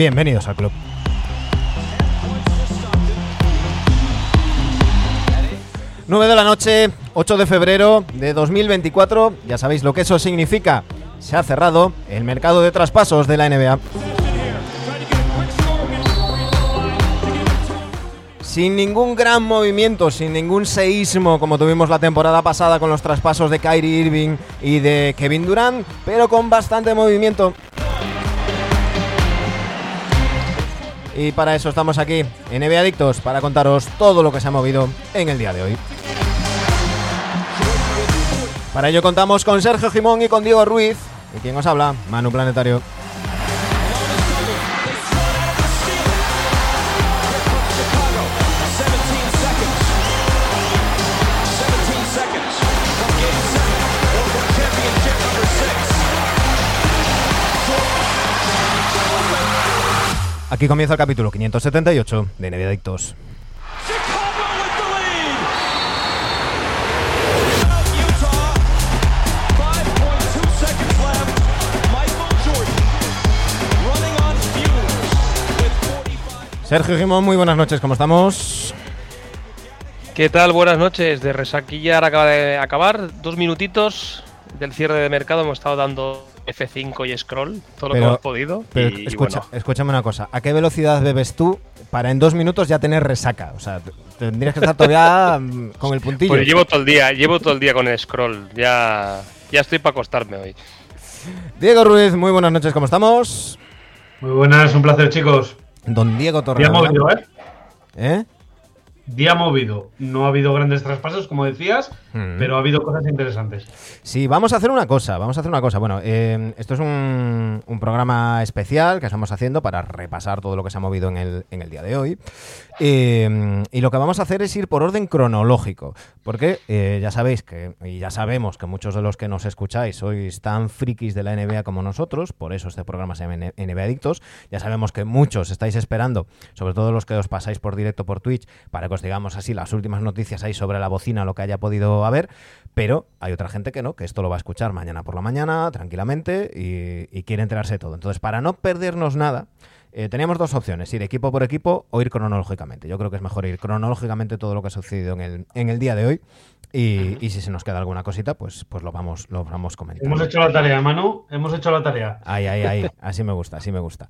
Bienvenidos al club. Nueve de la noche, 8 de febrero de 2024. Ya sabéis lo que eso significa. Se ha cerrado el mercado de traspasos de la NBA. Sin ningún gran movimiento, sin ningún seísmo como tuvimos la temporada pasada con los traspasos de Kyrie Irving y de Kevin Durant, pero con bastante movimiento. Y para eso estamos aquí en NBA Adictos para contaros todo lo que se ha movido en el día de hoy. Para ello contamos con Sergio Jimón y con Diego Ruiz. ¿Y quien os habla? Manu Planetario. Aquí comienza el capítulo 578 de NBA. Sergio Jimón, muy buenas noches, ¿cómo estamos? ¿Qué tal? Buenas noches. De Resaquilla ahora acaba de acabar. Dos minutitos del cierre de mercado. Hemos estado dando F5 y scroll, todo lo que hemos podido. Pero y, escucha, bueno, escúchame una cosa. ¿A qué velocidad bebes tú para en dos minutos ya tener resaca? O sea, tendrías que estar todavía mm, con el puntillo. pues llevo todo el día, llevo todo el día con el scroll. Ya, ya estoy para acostarme hoy. Diego Ruiz, muy buenas noches, ¿cómo estamos? Muy buenas, un placer, chicos. Don Diego Día Torrealba. movido, ¿eh? ¿Eh? Día movido. No ha habido grandes traspasos, como decías, Mm. pero ha habido cosas interesantes. Sí, vamos a hacer una cosa, vamos a hacer una cosa. Bueno, eh, esto es un, un programa especial que estamos haciendo para repasar todo lo que se ha movido en el, en el día de hoy. Eh, y lo que vamos a hacer es ir por orden cronológico, porque eh, ya sabéis que, y ya sabemos que muchos de los que nos escucháis sois tan frikis de la NBA como nosotros, por eso este programa se llama NBA Adictos. Ya sabemos que muchos estáis esperando, sobre todo los que os pasáis por directo por Twitch, para que os digamos así las últimas noticias ahí sobre la bocina, lo que haya podido haber, pero hay otra gente que no, que esto lo va a escuchar mañana por la mañana, tranquilamente, y, y quiere enterarse de todo. Entonces, para no perdernos nada, eh, teníamos dos opciones, ir equipo por equipo o ir cronológicamente. Yo creo que es mejor ir cronológicamente todo lo que ha sucedido en el, en el día de hoy. Y, y si se nos queda alguna cosita, pues, pues lo vamos, lo vamos comentando. Hemos hecho la tarea, Manu. Hemos hecho la tarea. Ahí, ahí, ahí. Así me gusta, así me gusta.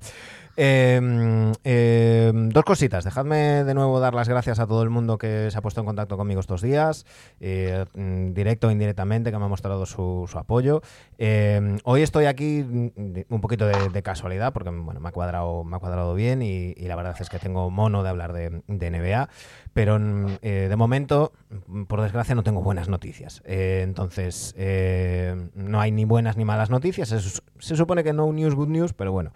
Eh, dos cositas. Dejadme de nuevo dar las gracias a todo el mundo que se ha puesto en contacto conmigo estos días, eh, mm, directo o indirectamente, que me ha mostrado su, apoyo. Eh, hoy estoy aquí mm, un poquito de, casualidad, porque bueno, me ha cuadrado, me ha cuadrado bien y, la verdad es que tengo mono de hablar de, NBA, pero mm, eh, de momento, por desgracia, no tengo buenas noticias. Eh, entonces, eh, no hay ni buenas ni malas noticias. Se, se supone que no news, good news, pero bueno.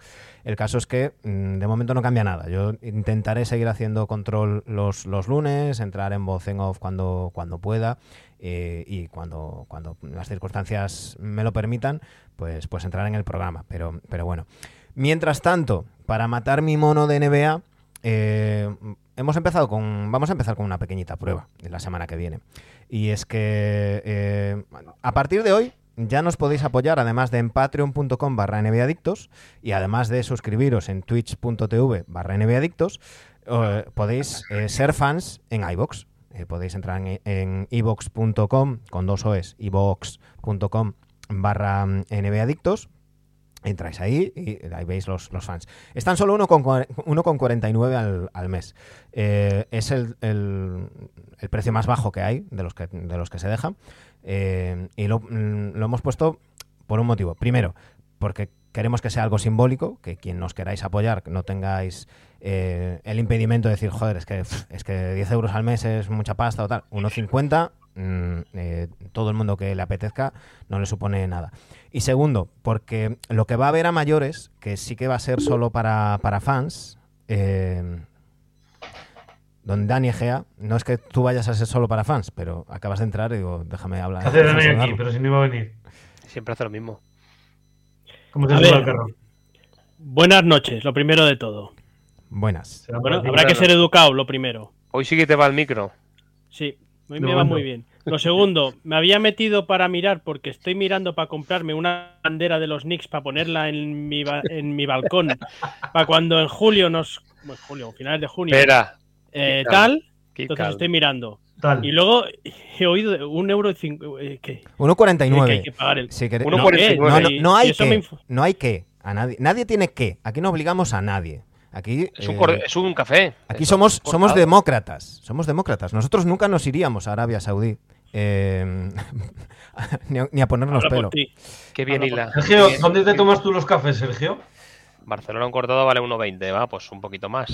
El caso es que mm, de momento no cambia nada. Yo intentaré seguir haciendo control los, los lunes, entrar en voz en off cuando, cuando pueda eh, y cuando, cuando las circunstancias me lo permitan, pues, pues entrar en el programa. Pero, pero bueno. Mientras tanto, para matar mi mono de NBA, eh, hemos empezado con. Vamos a empezar con una pequeñita prueba de la semana que viene. Y es que eh, a partir de hoy ya nos podéis apoyar, además de en patreon.com barra nbadictos y además de suscribiros en twitch.tv barra nbadictos, eh, podéis eh, ser fans en iVox. Eh, podéis entrar en, ivox.com con dos OEs, ivox.com barra mm, nbadictos. Entráis ahí y ahí veis los, los fans. Están solo 1,49 al, al mes. Es el, el- el precio más bajo que hay de los que, de los que se dejan. Eh, y lo, mm, lo hemos puesto por un motivo. Primero, porque queremos que sea algo simbólico, que quien nos queráis apoyar, no tengáis eh, el impedimento de decir, joder, es que, es que 10 euros al mes es mucha pasta o tal. 1,50, mm, eh, todo el mundo que le apetezca no le supone nada. Y segundo, porque lo que va a haber a mayores, que sí que va a ser solo para, para fans, eh, Don Dani Egea, no es que tú vayas a ser solo para fans, pero acabas de entrar y digo, déjame hablar. ¿Qué hace Dani aquí? Pero si no iba a venir. Siempre hace lo mismo. ¿Cómo se A sube ver. al carro? Buenas noches, lo primero de todo. Buenas. Bueno, habrá que ser educado, lo primero. Hoy sí que te va el micro. Sí, hoy me va muy bien. Lo segundo, me había metido para mirar porque estoy mirando para comprarme una bandera de los Knicks para ponerla en mi, ba- en mi balcón para cuando en julio nos... Bueno, julio, finales de junio. Espera. Eh, qué tal, qué entonces estoy mirando. Tal. Y luego he oído de un euro y cinco... eh, que hay 1,49. que pagar el... Si queréis- Uno no, cuarenta y nueve. no, no, no hay que. me No hay que. A nadie, nadie tiene que. Aquí no obligamos a nadie. Aquí, Es un, eh, cor- es un café. aquí Es somos, somos demócratas. Somos demócratas. Nosotros nunca nos iríamos a Arabia Saudí. eh, ni, a, ni a ponernos Habla pelo. Qué bien Habla por hila. Sergio, Qué. ¿dónde te tomas tú los cafés, Sergio? Barcelona un cortado vale 1,20. Va, pues un poquito más.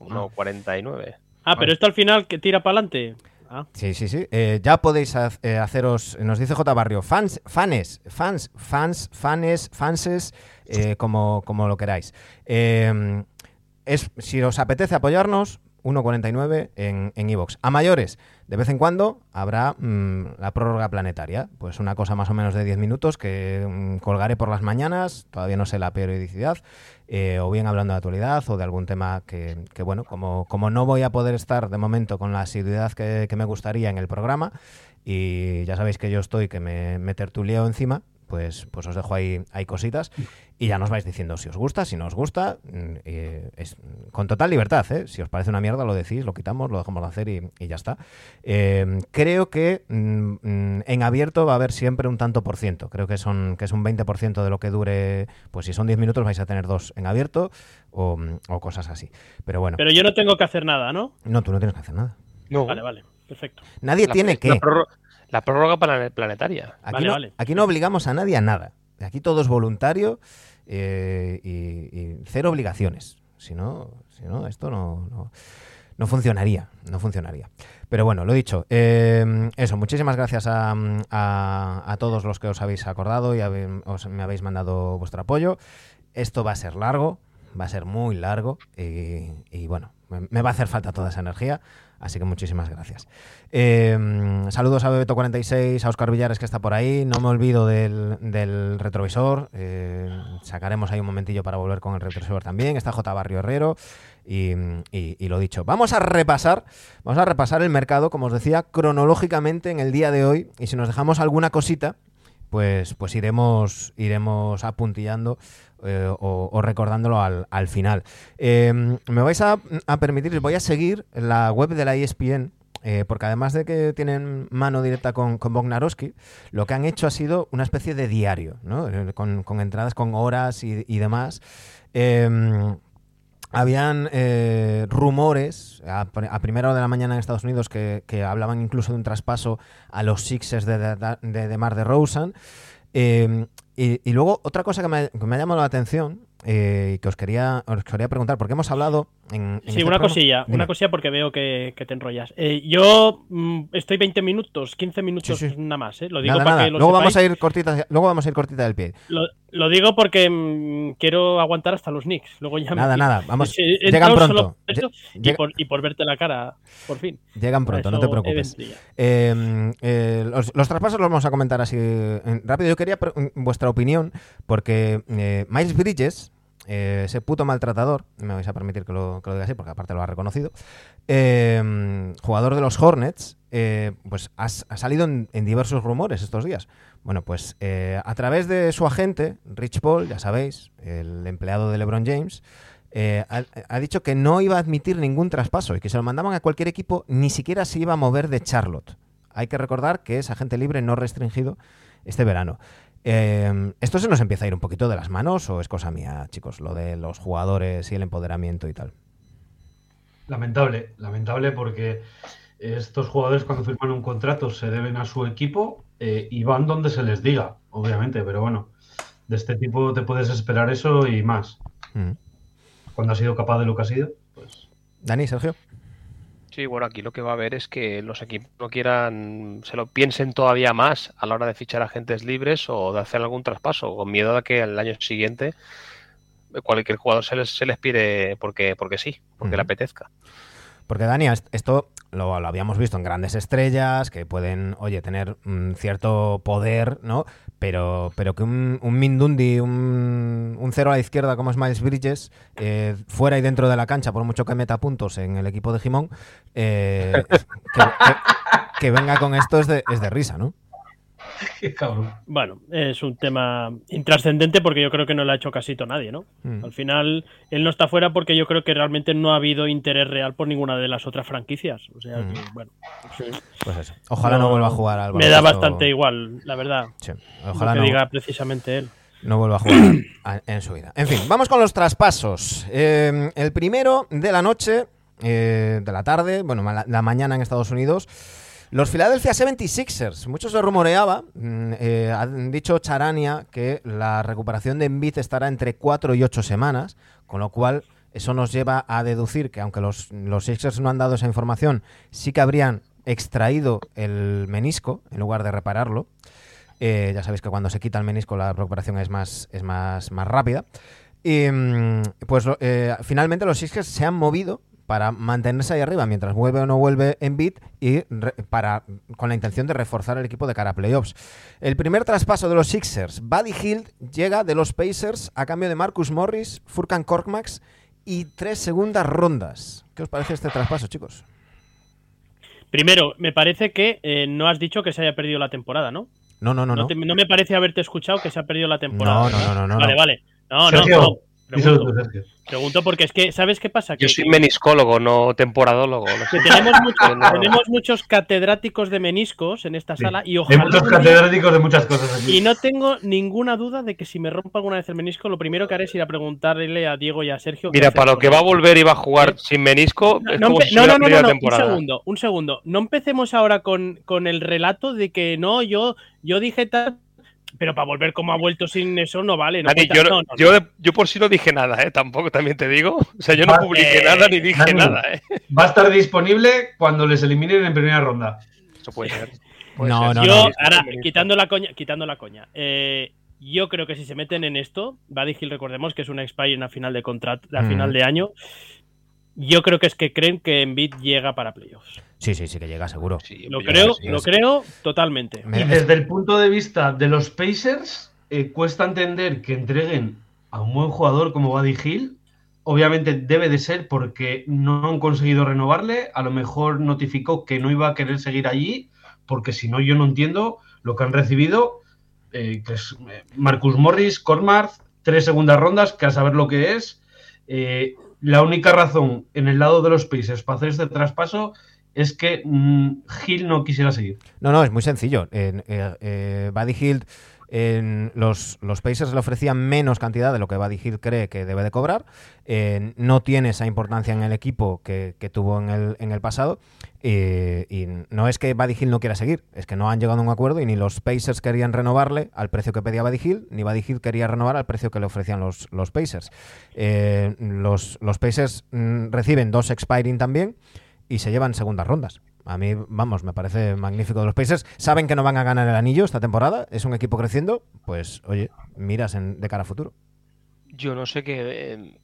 1,49. Ah, pero esto al final que tira para adelante. Ah, Sí, sí, sí. Eh, ya podéis eh, haceros, nos dice J. Barrio, fans, fanes, fans, fans, fanes, fanses, eh, como, como lo queráis. Eh, es, si os apetece apoyarnos, 1.49 en en iVoox. a mayores, de vez en cuando habrá mm, la prórroga planetaria. Pues una cosa más o menos de 10 minutos que mm, colgaré por las mañanas, todavía no sé la periodicidad, eh, o bien hablando de actualidad o de algún tema que, que, bueno, como, como no voy a poder estar de momento con la asiduidad que, me gustaría en el programa, y ya sabéis que yo estoy, que me, me tertuleo encima, pues, pues os dejo ahí, ahí cositas y ya nos vais diciendo si os gusta, si no os gusta, mm, eh, es, con total libertad, ¿eh? si os parece una mierda lo decís, lo quitamos, lo dejamos de hacer y, y ya está. Eh, creo que mm, mm, en abierto va a haber siempre un tanto por ciento, creo que, son, que es un 20% de lo que dure, pues si son 10 minutos vais a tener dos en abierto o, o cosas así. Pero bueno, pero yo no tengo que hacer nada, ¿no? no, tú no tienes que hacer nada. No. Vale, vale, perfecto. Nadie La- tiene la que. prórroga- La prórroga plane- planetaria. Aquí, Vale, no, vale. aquí no obligamos a nadie a nada. Aquí todo es voluntario eh, y, y cero obligaciones. Si no, si no esto no, no, no funcionaría. No funcionaría. Pero bueno, lo dicho. eh, eso, muchísimas gracias a, a- todos los que os habéis acordado y me habéis mandado vuestro apoyo. Esto va a ser largo, va a ser muy largo y bueno, me, va a hacer falta toda esa energía. Así que muchísimas gracias. Eh, saludos a Bebeto46, a Oscar Villares que está por ahí. No me olvido del, retrovisor. eh, sacaremos ahí un momentillo para volver con el retrovisor también. Está J. Barrio Herrero. Y, y- y lo dicho, vamos a repasar, vamos a repasar el mercado, como os decía, cronológicamente en el día de hoy. Y si nos dejamos alguna cosita, pues, pues iremos, iremos apuntillando eh, o, recordándolo al, al final. Eh, me vais a, a permitir, voy a seguir la web de la ESPN. eh, porque además de que tienen mano directa con, con Bognarowski, lo que han hecho ha sido una especie de diario, ¿no? Eh, con, entradas con horas y, y demás. Eh, habían rumores a, a primera hora de la mañana en Estados Unidos que, que hablaban incluso de un traspaso a los Sixers de, de, de, Mar de Rosen. Eh, y, luego otra cosa que me, que me ha llamado la atención eh, y que os quería, os quería preguntar, porque hemos hablado en... en Sí, este una programa- cosilla, Dime. una cosilla porque veo que, que te enrollas. Eh, yo mm, estoy 20 minutos, 15 minutos Sí, sí. nada más, ¿eh? Lo digo Nada, para nada. que lo Luego vamos a ir cortita, luego vamos a ir cortita del pie. Lo, lo digo porque mm, quiero aguantar hasta los Knicks. Luego ya me Nada, tiro. nada, vamos, Sí, he llegan pronto. y, por, y por verte la cara, por fin. Llegan pronto, no te preocupes. ya. Eh, eh, los, los traspasos los vamos a comentar así eh, rápido. Yo quería pre- vuestra opinión porque eh, Miles Bridges, eh, ese puto maltratador, me vais a permitir que lo, diga así porque aparte lo ha reconocido, eh, jugador de los Hornets, eh, pues ha, salido en, diversos rumores estos días. Bueno, pues a través de su agente, Rich Paul, ya sabéis, el empleado de LeBron James, ha, ha dicho que no iba a admitir ningún traspaso y que se lo mandaban a cualquier equipo, ni siquiera se iba a mover de Charlotte. Hay que recordar que es agente libre no restringido este verano. Eh, ¿Esto se nos empieza a ir un poquito de las manos o es cosa mía, chicos? Lo de los jugadores y el empoderamiento y tal. Lamentable, lamentable porque estos jugadores cuando firman un contrato se deben a su equipo eh, y van donde se les diga, obviamente, pero bueno, de este tipo te puedes esperar eso y más. Mm. Cuando has sido capaz de lo que has sido, pues Dani, Sergio. Sí, bueno, aquí lo que va a haber es que los equipos no quieran, se lo piensen todavía más a la hora de fichar agentes libres o de hacer algún traspaso, con miedo a que el año siguiente cualquier jugador se les, se les pide porque, porque sí, porque le apetezca. Porque, Dani, est- esto lo, habíamos visto en grandes estrellas que pueden, oye, tener mm, cierto poder, ¿no? Pero, pero que un, un Mindundi, un, cero a la izquierda como es Miles Bridges, eh, fuera y dentro de la cancha, por mucho que meta puntos en el equipo de Jimón, eh, que, que- que venga con esto es de, es de risa, ¿no? Qué cabrón. Bueno, es un tema intrascendente porque yo creo que no le ha hecho casito nadie, ¿no? Mm. Al final, él no está fuera porque yo creo que realmente no ha habido interés real por ninguna de las otras franquicias. O sea, Mm. que, bueno, Pues eso. Ojalá no, vuelva a jugar al Me da bastante igual, la verdad. Sí, Lo ojalá que no, diga precisamente él. no vuelva a jugar a- en su vida. En fin, vamos con los traspasos. Eh, el primero de la noche, eh, de la tarde, bueno, la, la mañana en Estados Unidos. Los Philadelphia 76ers, mucho se rumoreaba, mm, eh, han dicho Charania que la recuperación de Embiid estará entre 4 y 8 semanas, con lo cual eso nos lleva a deducir que aunque los, los Sixers no han dado esa información, sí que habrían extraído el menisco en lugar de repararlo. Eh, ya sabéis que cuando se quita el menisco la recuperación es más, es más, más rápida. Y mm, pues eh, finalmente los Sixers se han movido para mantenerse ahí arriba mientras vuelve o no vuelve en beat y re- para con la intención de reforzar el equipo de cara a playoffs. El primer traspaso de los Sixers, Buddy Hield llega de los Pacers a cambio de Marcus Morris, Furkan Korkmaz y tres segundas rondas. ¿Qué os parece este traspaso, chicos? Primero, me parece que eh, no has dicho que se haya perdido la temporada, ¿no? No, no, no, No, no. te- no me parece haberte escuchado que se ha perdido la temporada. No, no, no, no, no, Vale, no. vale. No, Sergio, no, tú, Pregunto, porque es que, ¿sabes qué pasa? Yo Que, soy meniscólogo, no temporadólogo. no que sé. tenemos, muchos, Yo no- tenemos muchos catedráticos de meniscos en esta Sí. sala y Hay ojalá. muchos día- catedráticos de muchas cosas aquí. Y no tengo ninguna duda de que si me rompo alguna vez el menisco, lo primero que haré es ir a preguntarle a Diego y a Sergio. Mira, para lo que va a volver y va a jugar ¿Eh? sin menisco, No, es no, como empe- si no, no, un segundo, un segundo. No empecemos ahora con, con el relato de que no, yo, yo dije tal, pero para volver como ha vuelto sin eso no vale. No Dani, cuenta- yo, no, no, no. yo, de- yo por sí no dije nada, ¿eh? Tampoco, también te digo. O sea, yo no publiqué eh, nada ni dije Dani. nada, ¿eh? Va a estar disponible cuando les eliminen en primera ronda. Eso puede ser. Puede No, ser. no, yo, no. ahora, quitando la coña, quitando la coña. eh, yo creo que si se meten en esto, Buddy Hill, recordemos que es una expire en la final de contrato, a Mm. final de año. Yo creo que es que creen que Embiid llega para playoffs. Sí, sí, sí que llega, seguro. Sí, Lo creo, sí, lo creo totalmente. Me- Y desde el punto de vista de los Pacers, eh, cuesta entender que entreguen a un buen jugador como Buddy Hill. Obviamente debe de ser porque no han conseguido renovarle. A lo mejor notificó que no iba a querer seguir allí, porque si no, yo no entiendo lo que han recibido. eh, que es eh, Marcus Morris, Cormar, tres segundas rondas, que a saber lo que es. Eh, la única razón en el lado de los Pacers para hacer este traspaso es que mm, Hill no quisiera seguir. No, no, es muy sencillo. En, eh, eh, Buddy Hield, en los, los Pacers le ofrecían menos cantidad de lo que Buddy Hield cree que debe de cobrar. No tiene esa importancia en el equipo que, que tuvo en el, en el pasado. Y no es que Buddy Hield no quiera seguir, es que no han llegado a un acuerdo y ni los Pacers querían renovarle al precio que pedía Buddy Hield, ni Buddy Hield quería renovar al precio que le ofrecían los, los Pacers. Eh, los, los Pacers mm, reciben dos expiring también y se llevan segundas rondas. A mí, vamos, me parece magnífico de los Pacers. Saben que no van a ganar el anillo esta temporada, es un equipo creciendo, pues oye, miras de cara a futuro. Yo no sé qué.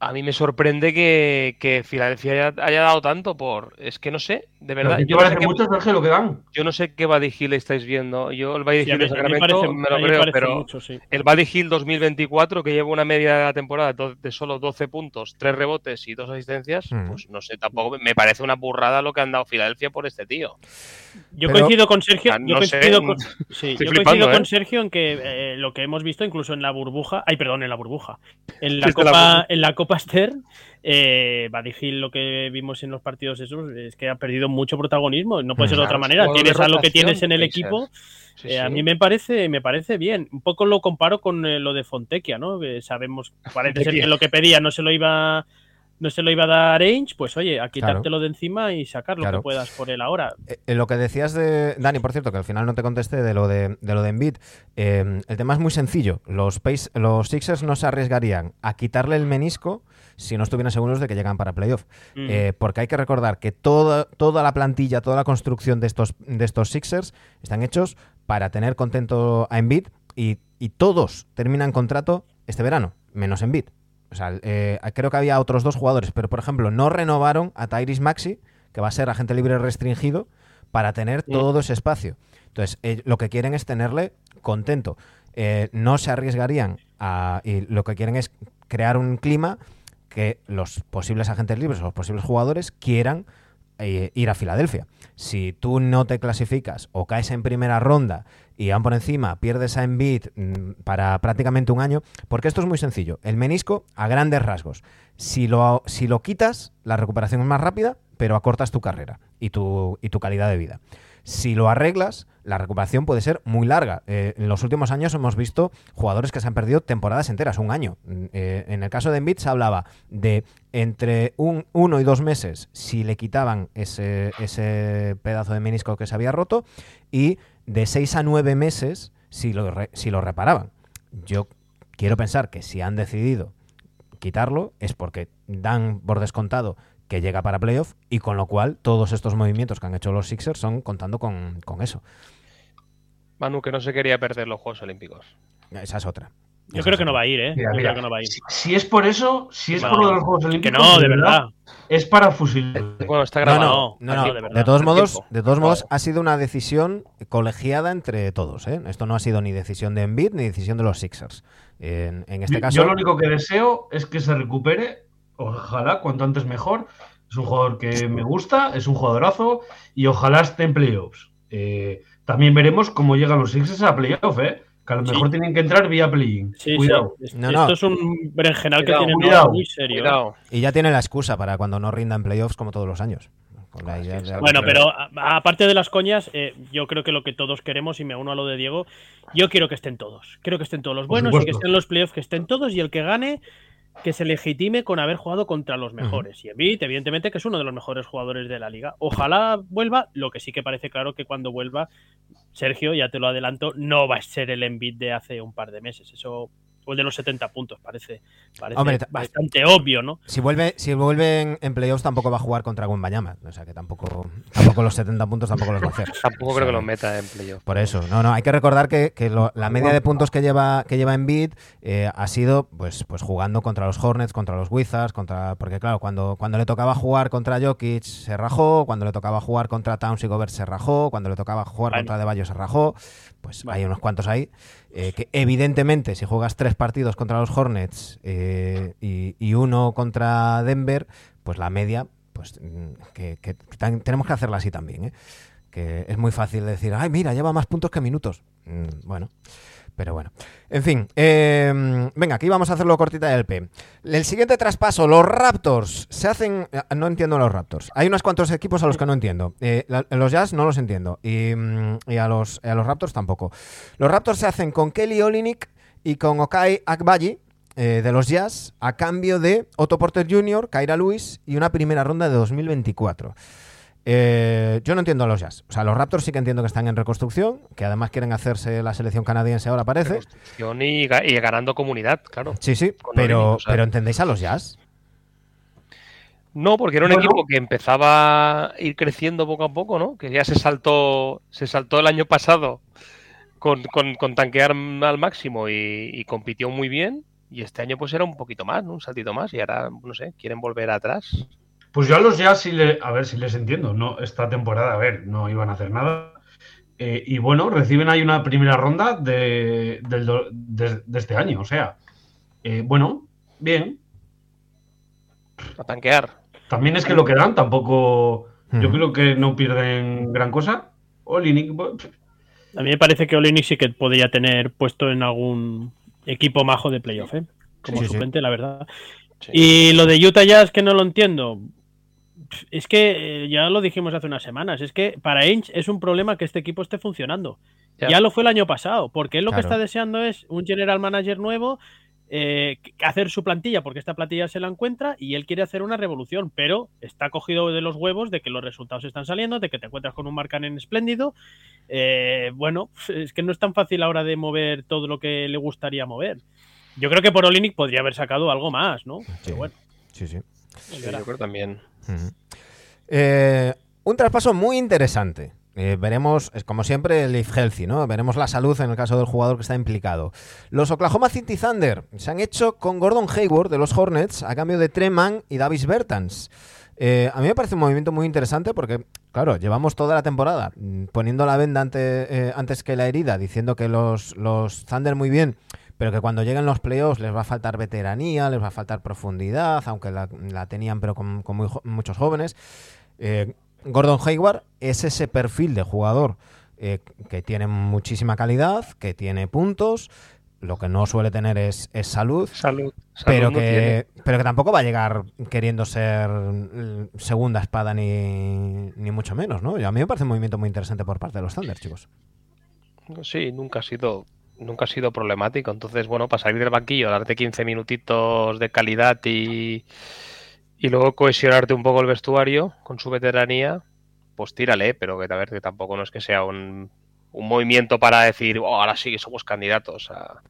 Eh, a mí me sorprende que, que Filadelfia haya, haya dado tanto por. Es que no sé, de verdad. ¿Te Yo no sé, parece qué, mucho, Sergio, lo que dan? yo no sé qué Buddy Hill estáis viendo. Yo el Buddy Sí, Hill mí- de Sacramento parece- me lo me creo, pero mucho, sí. el Buddy Hill 2024, que lleva una media de la temporada de solo 12 puntos, 3 rebotes y 2 asistencias, Mm. pues no sé, tampoco me parece una burrada lo que han dado Filadelfia por este tío. Yo Pero- coincido con Sergio. Ah, yo no sé, coincido, mm, con, sí, yo flipando, coincido ¿eh? con Sergio en que eh, lo que hemos visto incluso en la burbuja, ay perdón, en la burbuja, en la Sí, está la copa, burbuja. en la copa Stern, eh, lo que vimos en los partidos esos es que ha perdido mucho protagonismo. No puede ser de otra manera. Tienes a lo que tienes en el equipo. Sí, eh, A mí me parece, me parece bien. Un poco lo comparo con eh, lo de Fontequia, ¿no? Que sabemos, parece ser que lo que pedía no se lo iba, no se lo iba a dar Ainge, pues oye, a quitártelo de encima y sacar lo Claro. que puedas por él ahora. Eh, eh, lo que decías de Dani, por cierto, que al final no te contesté de lo de, de lo de Embiid, eh, el tema es muy sencillo. Los, Pace- los Sixers no se arriesgarían a quitarle el menisco si no estuvieran seguros de que llegan para playoff. Mm. Eh, porque hay que recordar que toda, toda la plantilla, toda la construcción de estos, de estos Sixers están hechos para tener contento a Embiid y, y todos terminan contrato este verano, menos Embiid. O sea, eh, creo que había otros dos jugadores, pero por ejemplo, no renovaron a Tyrese Maxi, que va a ser agente libre restringido, para tener Mm. todo ese espacio. Entonces, eh, lo que quieren es tenerle contento. Eh, no se arriesgarían a. Y lo que quieren es crear un clima que los posibles agentes libres o los posibles jugadores quieran eh, ir a Filadelfia. Si tú no te clasificas o caes en primera ronda y van por encima, pierdes a Embiid mm, para prácticamente un año, porque esto es muy sencillo. El menisco, a grandes rasgos, si lo, si lo quitas, la recuperación es más rápida, pero acortas tu carrera y tu, y tu calidad de vida. Si lo arreglas, la recuperación puede ser muy larga. Eh, en los últimos años hemos visto jugadores que se han perdido temporadas enteras, un año. Mm, eh, en el caso de Embiid se hablaba de entre un, uno y dos meses si le quitaban ese, ese pedazo de menisco que se había roto y de seis a nueve meses si lo, si lo reparaban. Yo quiero pensar que si han decidido quitarlo es porque dan por descontado que llega para playoff y con lo cual todos estos movimientos que han hecho los Sixers son contando con, con eso. Manu, que no se quería perder los Juegos Olímpicos. Esa es otra. Yo creo que no va a ir, ¿eh? Mira, Yo mira, creo que no va a ir. si, si es por eso, si es No, por lo de los Juegos Que Olímpicos, no, de verdad. es para fusilar. Bueno, está grabado. no, no, no. De todos modos, de todos modos ha sido una decisión colegiada entre todos. ¿eh? Esto no ha sido ni decisión de Embiid ni decisión de los Sixers. En, en este Yo- caso, Yo lo único que deseo es que se recupere, ojalá, cuanto antes mejor. Es un jugador que me gusta, es un jugadorazo y ojalá esté en playoffs. Eh, también veremos cómo llegan los Sixers a playoffs, ¿eh? Que a lo Sí. mejor tienen que entrar vía play-in. Sí, Cuidado. sí. No, Esto no. es un berenjenal que Cuidado, tiene cuidado. muy serio. Cuidado. y ya tiene la excusa para cuando no rinda en playoffs como todos los años. Con la idea de- Bueno, pero aparte de las coñas, eh, yo creo que lo que todos queremos, y me uno a lo de Diego, yo quiero que estén todos. Quiero que estén todos los buenos y que estén los playoffs, que estén todos, y el que gane, que se legitime con haber jugado contra los mejores. Y Embiid, evidentemente, que es uno de los mejores jugadores de la liga. Ojalá vuelva, lo que sí que parece claro que cuando vuelva, Sergio, ya te lo adelanto, no va a ser el Embiid de hace un par de meses. Eso, el de los 70 puntos, parece, parece Hombre, ta- bastante obvio, ¿no? Si vuelve, si vuelve en, en playoffs tampoco va a jugar contra Wembanyama. O sea que tampoco, tampoco los 70 puntos tampoco los va a hacer. Tampoco O creo que sea, lo meta en playoff. Por eso, no, no, hay que recordar que, que lo- la media de puntos que lleva que lleva Embiid eh, ha sido pues, pues jugando contra los Hornets, contra los Wizards, contra porque claro, cuando, cuando le tocaba jugar contra Jokic se rajó, cuando le tocaba jugar contra Towns y Gobert se rajó, cuando le tocaba jugar Bueno. contra De Bayo se rajó, pues hay unos cuantos ahí eh, que evidentemente si juegas tres partidos contra los Hornets eh, y, y uno contra Denver, pues la media pues mm, que, que tan- tenemos que hacerla así también, ¿eh? que es muy fácil decir, ay, mira, lleva más puntos que minutos. Mm, bueno, pero bueno. En fin, eh, venga, aquí vamos a hacerlo cortita del P. El siguiente traspaso, los Raptors. Se hacen... eh, No entiendo los Raptors. Hay unos cuantos equipos a los que no entiendo. Eh, los Jazz no los entiendo. Y, mm, a, los, a los Raptors tampoco. Los Raptors se hacen con Kelly Olynyk y con Okai Akbayi eh, de los Jazz a cambio de Otto Porter Jr., Kyra Lewis y una primera ronda de 2024. Eh, yo no entiendo a los Jazz. O sea, los Raptors sí que entiendo que están en reconstrucción, que además quieren hacerse la selección canadiense ahora parece. Reconstrucción Y, ga- y ganando comunidad, claro. Sí, sí, pero, Olynyk, o sea. pero ¿entendéis a los Jazz? No, porque era un Bueno. equipo que empezaba a ir creciendo poco a poco, ¿no? Que ya se saltó, se saltó el año pasado con, con- con tanquear al máximo y, y compitió muy bien. Y este año pues era un poquito más, ¿no? Un saltito más. Y ahora, no sé, quieren volver atrás. Pues yo a los Jazz sí le, a ver si les entiendo. No, esta temporada, a ver, no iban a hacer nada. Eh, y bueno, reciben ahí una primera ronda de, del de- de este año. O sea, eh, bueno, bien. A tanquear. También es que lo que dan tampoco. Yo creo que no pierden gran cosa. Olinik, bueno, A mí me parece que Olenik sí que podría tener puesto en algún equipo majo de playoff, ¿eh? Como Sí, sí. suplente, la verdad. Sí. Y lo de Utah Jazz que no lo entiendo. Es que eh, ya lo dijimos hace unas semanas. Es que para Ainge es un problema que este equipo esté funcionando. Ya. Ya, lo fue el año pasado, porque él lo Claro. que está deseando es un general manager nuevo, eh, hacer su plantilla, porque esta plantilla se la encuentra y él quiere hacer una revolución, pero está cogido de los huevos de que los resultados están saliendo, de que te encuentras con un Marcanen espléndido. Eh, bueno, es que no es tan fácil ahora de mover todo lo que le gustaría mover. Yo creo que por Olinic podría haber sacado algo más, ¿no? Sí, Pero bueno, sí, sí. Sí, yo creo también. Eh, un traspaso muy interesante. Eh, veremos, es como siempre, el if healthy, ¿no? Veremos la salud en el caso del jugador que está implicado. Los Oklahoma City Thunder se han hecho con Gordon Hayward de los Hornets a cambio de Treman y Davis Bertans. Eh, a mí me parece un movimiento muy interesante porque, claro, llevamos toda la temporada mm, poniendo la venda ante- eh, antes que la herida, diciendo que los, los Thunder muy bien, pero que cuando lleguen los playoffs les va a faltar veteranía, les va a faltar profundidad, aunque la, la tenían pero con, con muy jo- muchos jóvenes. Eh, Gordon Hayward es ese perfil de jugador eh, que tiene muchísima calidad, que tiene puntos, lo que no suele tener es, es salud, Salud. salud pero no tiene. que, pero que tampoco va a llegar queriendo ser mm, segunda espada ni, ni mucho menos, ¿no? Y a mí me parece un movimiento muy interesante por parte de los Thunder, chicos. Sí, nunca ha sido nunca ha sido problemático. Entonces, bueno, para salir del banquillo, darte 15 minutitos de calidad y, y luego cohesionarte un poco el vestuario con su veteranía, pues tírale, pero que a ver, que tampoco no es que sea un, un movimiento para decir, "Oh, ahora sí que somos candidatos a,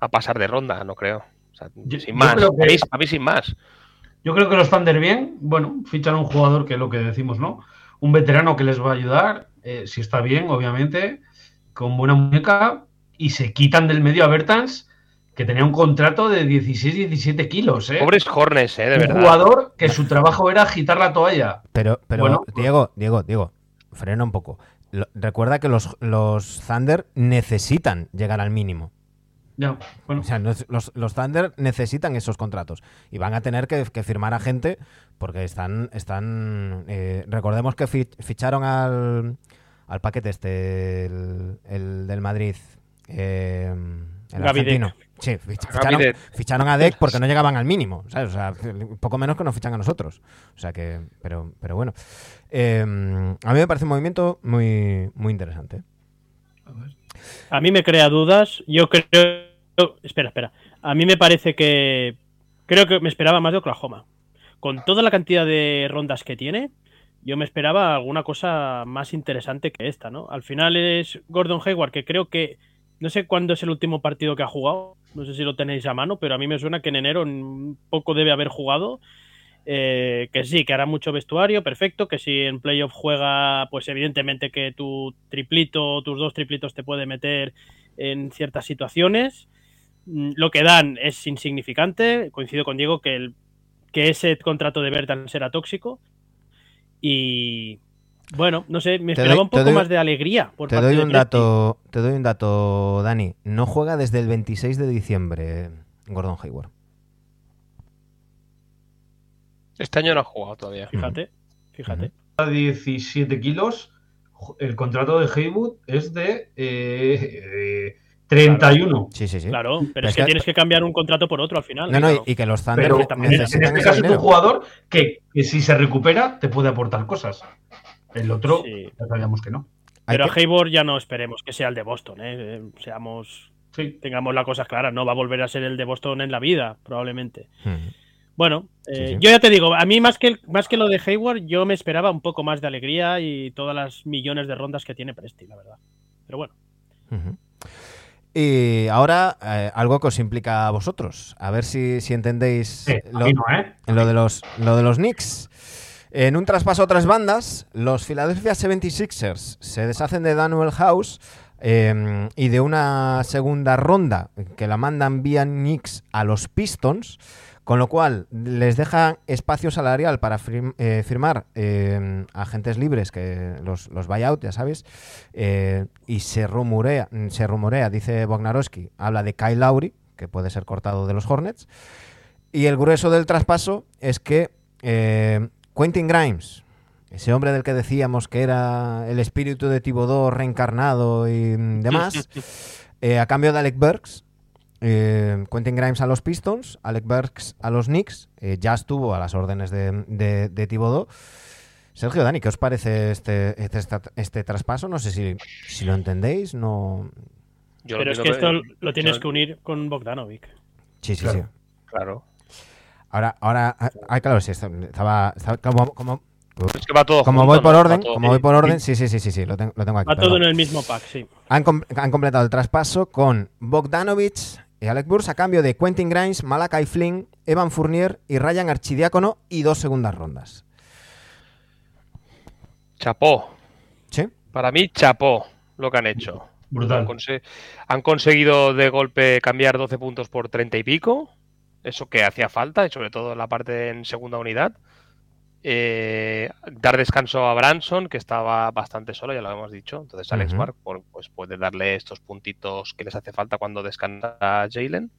a pasar de ronda, no creo. O sea, Yo- sin más. creo que- A, mí, a mí sin más. Yo creo que los Thunder bien, bueno, fichan un jugador que es lo que decimos, ¿no? Un veterano que les va a ayudar, eh, si está bien, obviamente, con buena muñeca, y se quitan del medio a Bertans, que tenía un contrato de 16-17 kilos, ¿eh? Pobres Hornets, eh, de un verdad. jugador que su trabajo era agitar la toalla. Pero, pero Bueno, Diego, Diego, Diego, frena un poco. Lo- recuerda que los, los Thunder necesitan llegar al mínimo. Ya, bueno. O sea, los, los Thunder necesitan esos contratos y van a tener que, que firmar a gente porque están, están eh, recordemos que fi- ficharon al, al paquete este, el, el del Madrid, eh, el Gaby argentino. Sí, ficharon, a Deck porque no llegaban al mínimo, ¿sabes? O sea, un poco menos que nos fichan a nosotros. O sea que, pero, pero bueno. Eh, a mí me parece un movimiento muy, muy interesante. A mí me crea dudas. Yo creo. Espera, espera. A mí me parece que. Creo que me esperaba más de Oklahoma. Con toda la cantidad de rondas que tiene, yo me esperaba alguna cosa más interesante que esta, ¿no? Al final es Gordon Hayward, que creo que. No sé cuándo es el último partido que ha jugado. No sé si lo tenéis a mano, pero a mí me suena que en enero un poco debe haber jugado. Eh, que sí, que hará mucho vestuario, perfecto. Que si en playoff juega, pues evidentemente que tu triplito, tus dos triplitos te puede meter en ciertas situaciones. Mm, Lo que dan es insignificante. Coincido con Diego que, el, que ese contrato de Bertans era tóxico. Y bueno, no sé, me Te esperaba doy- un poco doy- más de alegría. Por Te parte doy un dato, te doy un dato, Dani. No juega desde el 26 de diciembre Gordon Hayward. Este año no ha jugado todavía. Fíjate, fíjate. A 17 kilos, el contrato de Haywood es de eh, eh, 31. Sí, sí, sí. Claro, pero Pero es es que que- tienes que cambiar un contrato por otro al final. No, no, claro. y, y que los Thunder Pero también en necesitan este caso es un jugador que, que si se recupera te puede aportar cosas. El otro Sí. ya sabíamos que no. Pero que- a Hayward ya no esperemos que sea el de Boston, ¿eh? Eh, Seamos, Sí. tengamos las cosas claras, no va a volver a ser el de Boston en la vida, probablemente. Hmm. Bueno, Sí, eh, sí. yo ya te digo, a mí más que, más que lo de Hayward, yo me esperaba un poco más de alegría y todas las millones de rondas que tiene Presti, la verdad. Pero bueno. Y ahora eh, algo que os implica a vosotros. A ver si, si entendéis Sí, lo, no, ¿eh? lo de los, lo de los Knicks. En un traspaso a otras bandas, los Philadelphia 76ers se deshacen de Daniel House eh, y de una segunda ronda que la mandan vía Knicks a los Pistons, con lo cual les deja espacio salarial para eh, firmar eh, agentes libres, que los, los buyout, ya sabéis, eh, y se rumorea, se rumorea, dice Bognarowski, habla de Kyle Lowry, que puede ser cortado de los Hornets, y el grueso del traspaso es que eh, Quentin Grimes, ese hombre del que decíamos que era el espíritu de Thibodeau reencarnado y demás, eh, a cambio de Alec Burks, eh, Quentin Grimes a los Pistons, Alec Burks a los Knicks, eh, ya estuvo a las órdenes de, de, de Thibodeau. Sergio, Dani, ¿qué os parece este, este, este traspaso? No sé si, si lo entendéis, no... Yo pero es que esto lo tienes yo- que unir con Bogdanovic. Sí, sí, Claro. sí. Claro. Ahora, ahora, ah, ah, claro, sí, estaba, estaba como, como, Es que va todo como junto, voy por orden, todo- como voy por orden, sí, sí, sí, sí, sí, lo, tengo- lo tengo aquí. Va todo en el mismo pack, sí. Han, com- han completado el traspaso con Bogdanovich y Alec Burks a cambio de Quentin Grimes, Malakai Flynn, Evan Fournier y Ryan Archidiácono y dos segundas rondas. Chapó. ¿Sí? Para mí, chapó lo que han hecho. Brutal. Han, conse- han conseguido de golpe cambiar 12 puntos por 30 y pico. Eso que hacía falta, y sobre todo en la parte en segunda unidad. Eh, dar descanso a Branson, que estaba bastante solo, ya lo hemos dicho. Entonces, Alex. Mark por- pues puede darle estos puntitos que les hace falta cuando descansa a Jalen.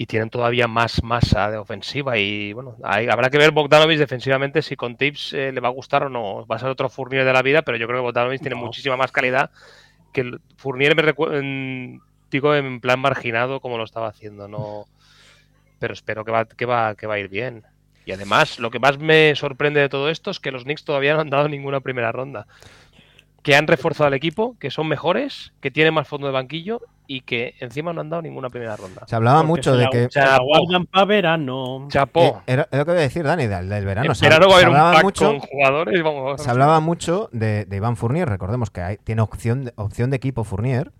Y tienen todavía más masa de ofensiva. Y bueno, hay- habrá que ver Bogdanovich defensivamente si con tips eh, le va a gustar o no. Va a ser otro Fournier de la vida, pero yo creo que Bogdanovich tiene muchísima más calidad que el Fournier me recu- en, digo en plan marginado como lo estaba haciendo, no pero espero que va, que va, que va a ir bien. Y además, lo que más me sorprende de todo esto es que los Knicks todavía no han dado ninguna primera ronda. Que han reforzado el equipo, que son mejores, que tienen más fondo de banquillo y que encima no han dado ninguna primera ronda. Se hablaba Porque mucho se de la- que. Se la guardan para verano. Chapo. eh, era, era lo que voy a decir, Dani, del, del verano. en Se, verano va a se haber un hablaba pack mucho, con jugadores. Vamos, se hablaba mucho de, de Iván Fournier. Recordemos que hay- tiene opción de, opción de equipo Fournier.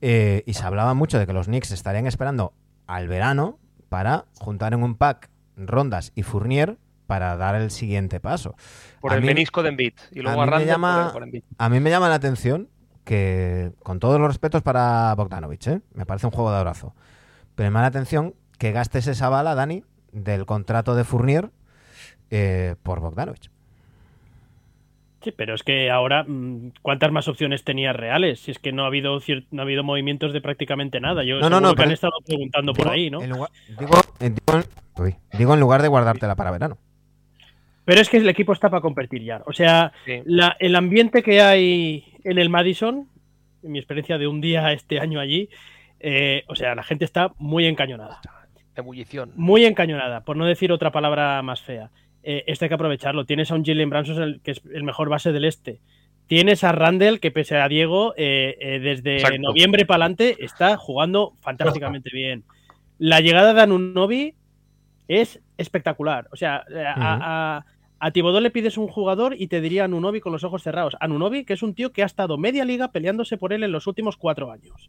eh, y se hablaba mucho de que los Knicks estarían esperando al verano para juntar en un pack rondas y Fournier para dar el siguiente paso. por a el mí- menisco de Embiid. Y luego a a, mí me Randle llama- por, por Embiid. A mí me llama la atención que, con todos los respetos para Bogdanovich, ¿eh? me parece un juego de abrazo, pero me llama la atención que gastes esa bala, Dani, del contrato de Fournier eh, por Bogdanovich. Sí, pero es que ahora, mm, ¿cuántas más opciones tenía reales? Si es que no ha habido no ha habido movimientos de prácticamente nada. Yo No, no, no, que pero- han estado preguntando por Digo, ahí, ¿no? en lugar- digo, digo en- uy, digo en lugar de guardártela para verano. Pero es que el equipo está para competir ya. O sea, Sí. la- el ambiente que hay en el Madison, en mi experiencia de un día este año allí, eh, o sea, la gente está muy encañonada. Ebullición. Muy encañonada, por no decir otra palabra más fea. Eh, esto hay que aprovecharlo. Tienes a un Jalen Branson, que es el mejor base del este. Tienes a Randall, que pese a Diego, eh, eh, desde Exacto. noviembre para adelante está jugando fantásticamente bien. La llegada de Anunobi es espectacular. O sea, eh, a, a, a Thibodeau le pides un jugador y te diría Anunobi con los ojos cerrados. Anunobi, que es un tío que ha estado media liga peleándose por él en los últimos cuatro años.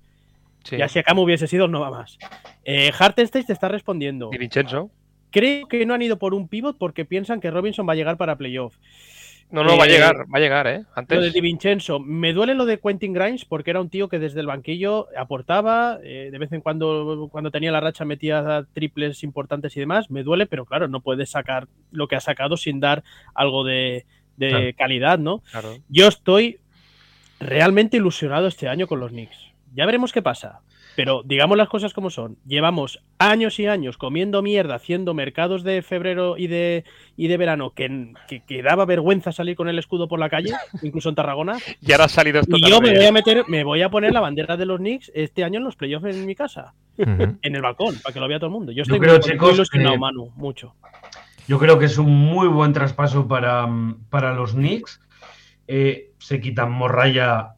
Sí. Y así acá hubiese sido, no va más. Eh, Hartenstein te está respondiendo. Y Vincenzo. Creo que no han ido por un pivot porque piensan que Robinson va a llegar para playoff. No, no, va a Eh, llegar, va a llegar, ¿eh? Lo de Antes. Di Vincenzo, me duele lo de Quentin Grimes porque era un tío que desde el banquillo aportaba, eh, de vez en cuando, cuando tenía la racha metía triples importantes y demás. Me duele, pero claro, no puedes sacar lo que ha sacado sin dar algo de, de Claro. calidad, ¿no? Claro. Yo estoy realmente ilusionado este año con los Knicks. Ya veremos qué pasa. Pero digamos las cosas como son. Llevamos años y años comiendo mierda, haciendo mercados de febrero y de, y de verano que, que, que daba vergüenza salir con el escudo por la calle, incluso en Tarragona. Y ahora ha salido esto Y yo me voy a meter, me voy a poner la bandera de los Knicks este año en los playoffs en mi casa, en el balcón, para que lo vea todo el mundo. Yo estoy creo, muy, chicos, muy ilusionado, que- Manu, mucho. Yo creo que es un muy buen traspaso para, para los Knicks. Eh, se quitan Morraya.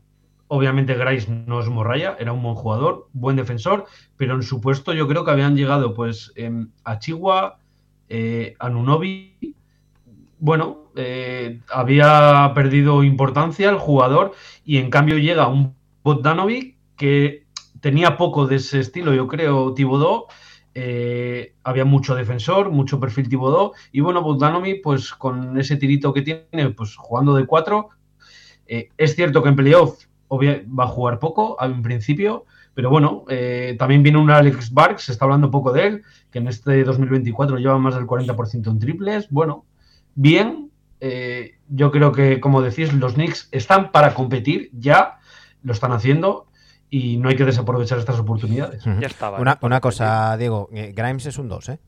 Obviamente Grice no es Morraya, era un buen jugador, buen defensor, pero en su puesto yo creo que habían llegado pues em, a Chihuahua, eh, a Nunobi. Bueno, eh, había perdido importancia el jugador y en cambio llega un Bogdanovic que tenía poco de ese estilo, yo creo, Thibodeau, eh, había mucho defensor, mucho perfil Thibodeau, y bueno, Bogdanovic, pues con ese tirito que tiene, pues jugando de cuatro, es cierto que en playoff obvia- va a jugar poco en principio, pero bueno, eh, también viene un Alex Barks, se está hablando poco de él, que en este 2024 lleva más del 40% en triples, bueno, bien, eh, yo creo que, como decís, los Knicks están para competir, ya lo están haciendo, y no hay que desaprovechar estas oportunidades. Ya estaba. Una, una cosa, Diego, eh, Grimes es un 2, ¿eh?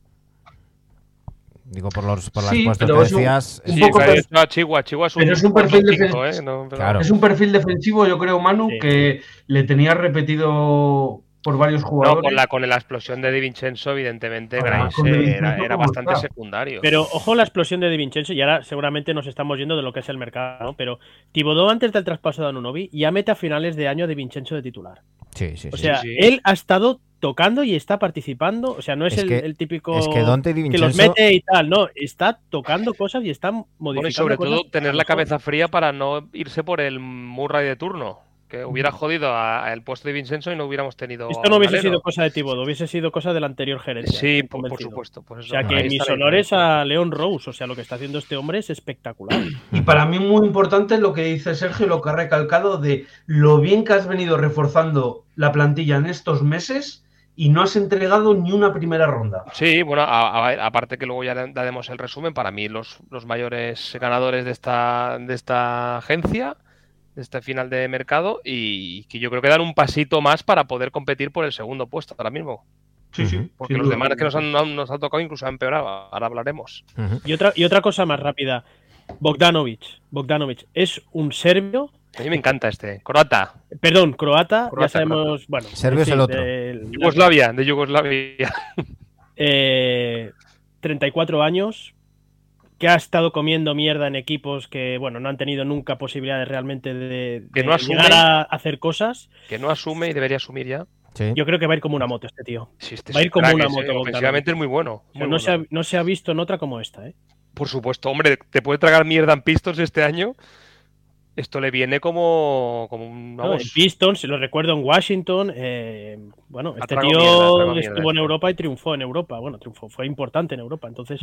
Digo, por, los, por las Sí, puestos pero que es un- decías. un Sí, poco pero per- es- no, Chihuahua, Chihuahua es un, pero es un perfil defensivo. ¿eh? No, pero- Claro. Es un perfil defensivo, yo creo, Manu, Sí. que le tenía repetido por varios No, jugadores. con la, con la explosión de Di Vincenzo, evidentemente, Además, Grimes Di era, era ¿cómo bastante secundario. Pero ojo la explosión de Di Vincenzo, y ahora seguramente nos estamos yendo de lo que es el mercado, ¿no? Pero Thibodeau antes del traspaso de Anunobi ya mete a finales de año de Vincenzo de titular. Sí, sí, O sí. sea, sí. él ha estado tocando y está participando, o sea, no es, Es el, que- el típico es que Dante Di que los mete y tal, no, está tocando cosas y está modificando Bueno, y sobre cosas todo tener la cabeza fría para no irse por el Murray de turno. Que hubiera jodido a- a el puesto de Vincenzo y no hubiéramos tenido. Esto no hubiese sido cosa de Thibodeau, hubiese sido cosa del anterior gerente. Sí, por, supuesto. por O eso. sea que mis honores a Leon Rose, o sea, lo que está haciendo este hombre es espectacular. Y para mí muy importante lo que dice Sergio, lo que ha recalcado de lo bien que has venido reforzando la plantilla en estos meses y no has entregado ni una primera ronda. Sí, bueno, a- a- aparte que luego ya da- daremos el resumen, para mí los, los mayores ganadores de esta, de esta agencia, este final de mercado, y que yo creo que dan un pasito más para poder competir por el segundo puesto ahora mismo. Sí, sí. Porque los duda. demás que nos han, nos han tocado incluso han empeorado, ahora hablaremos. Y otra, y otra cosa más rápida. Bogdanovic. Bogdanovic es un serbio, A mí me encanta este, croata, perdón, croata, Croata, ya sabemos, bueno. Serbio es el otro. Yugoslavia, de Yugoslavia. eh, 34 años, que ha estado comiendo mierda en equipos que, bueno, no han tenido nunca posibilidades realmente de, Que de no asume. llegar a hacer cosas. que no asume y debería asumir ya. Sí. Yo creo que va a ir como una moto este tío. Sí, este Va a ir como una moto. Ofensivamente es muy bueno. O sea, muy no, se ha, no se ha visto en otra como esta, ¿eh? Por supuesto, hombre, te puede tragar mierda en Pistons este año. Esto le viene como, como un. ¿no? En Pistons, lo recuerdo en Washington. eh, bueno, este tío mierda, mierda estuvo en. Europa y triunfó en Europa. Bueno, triunfó, fue importante en Europa. Entonces,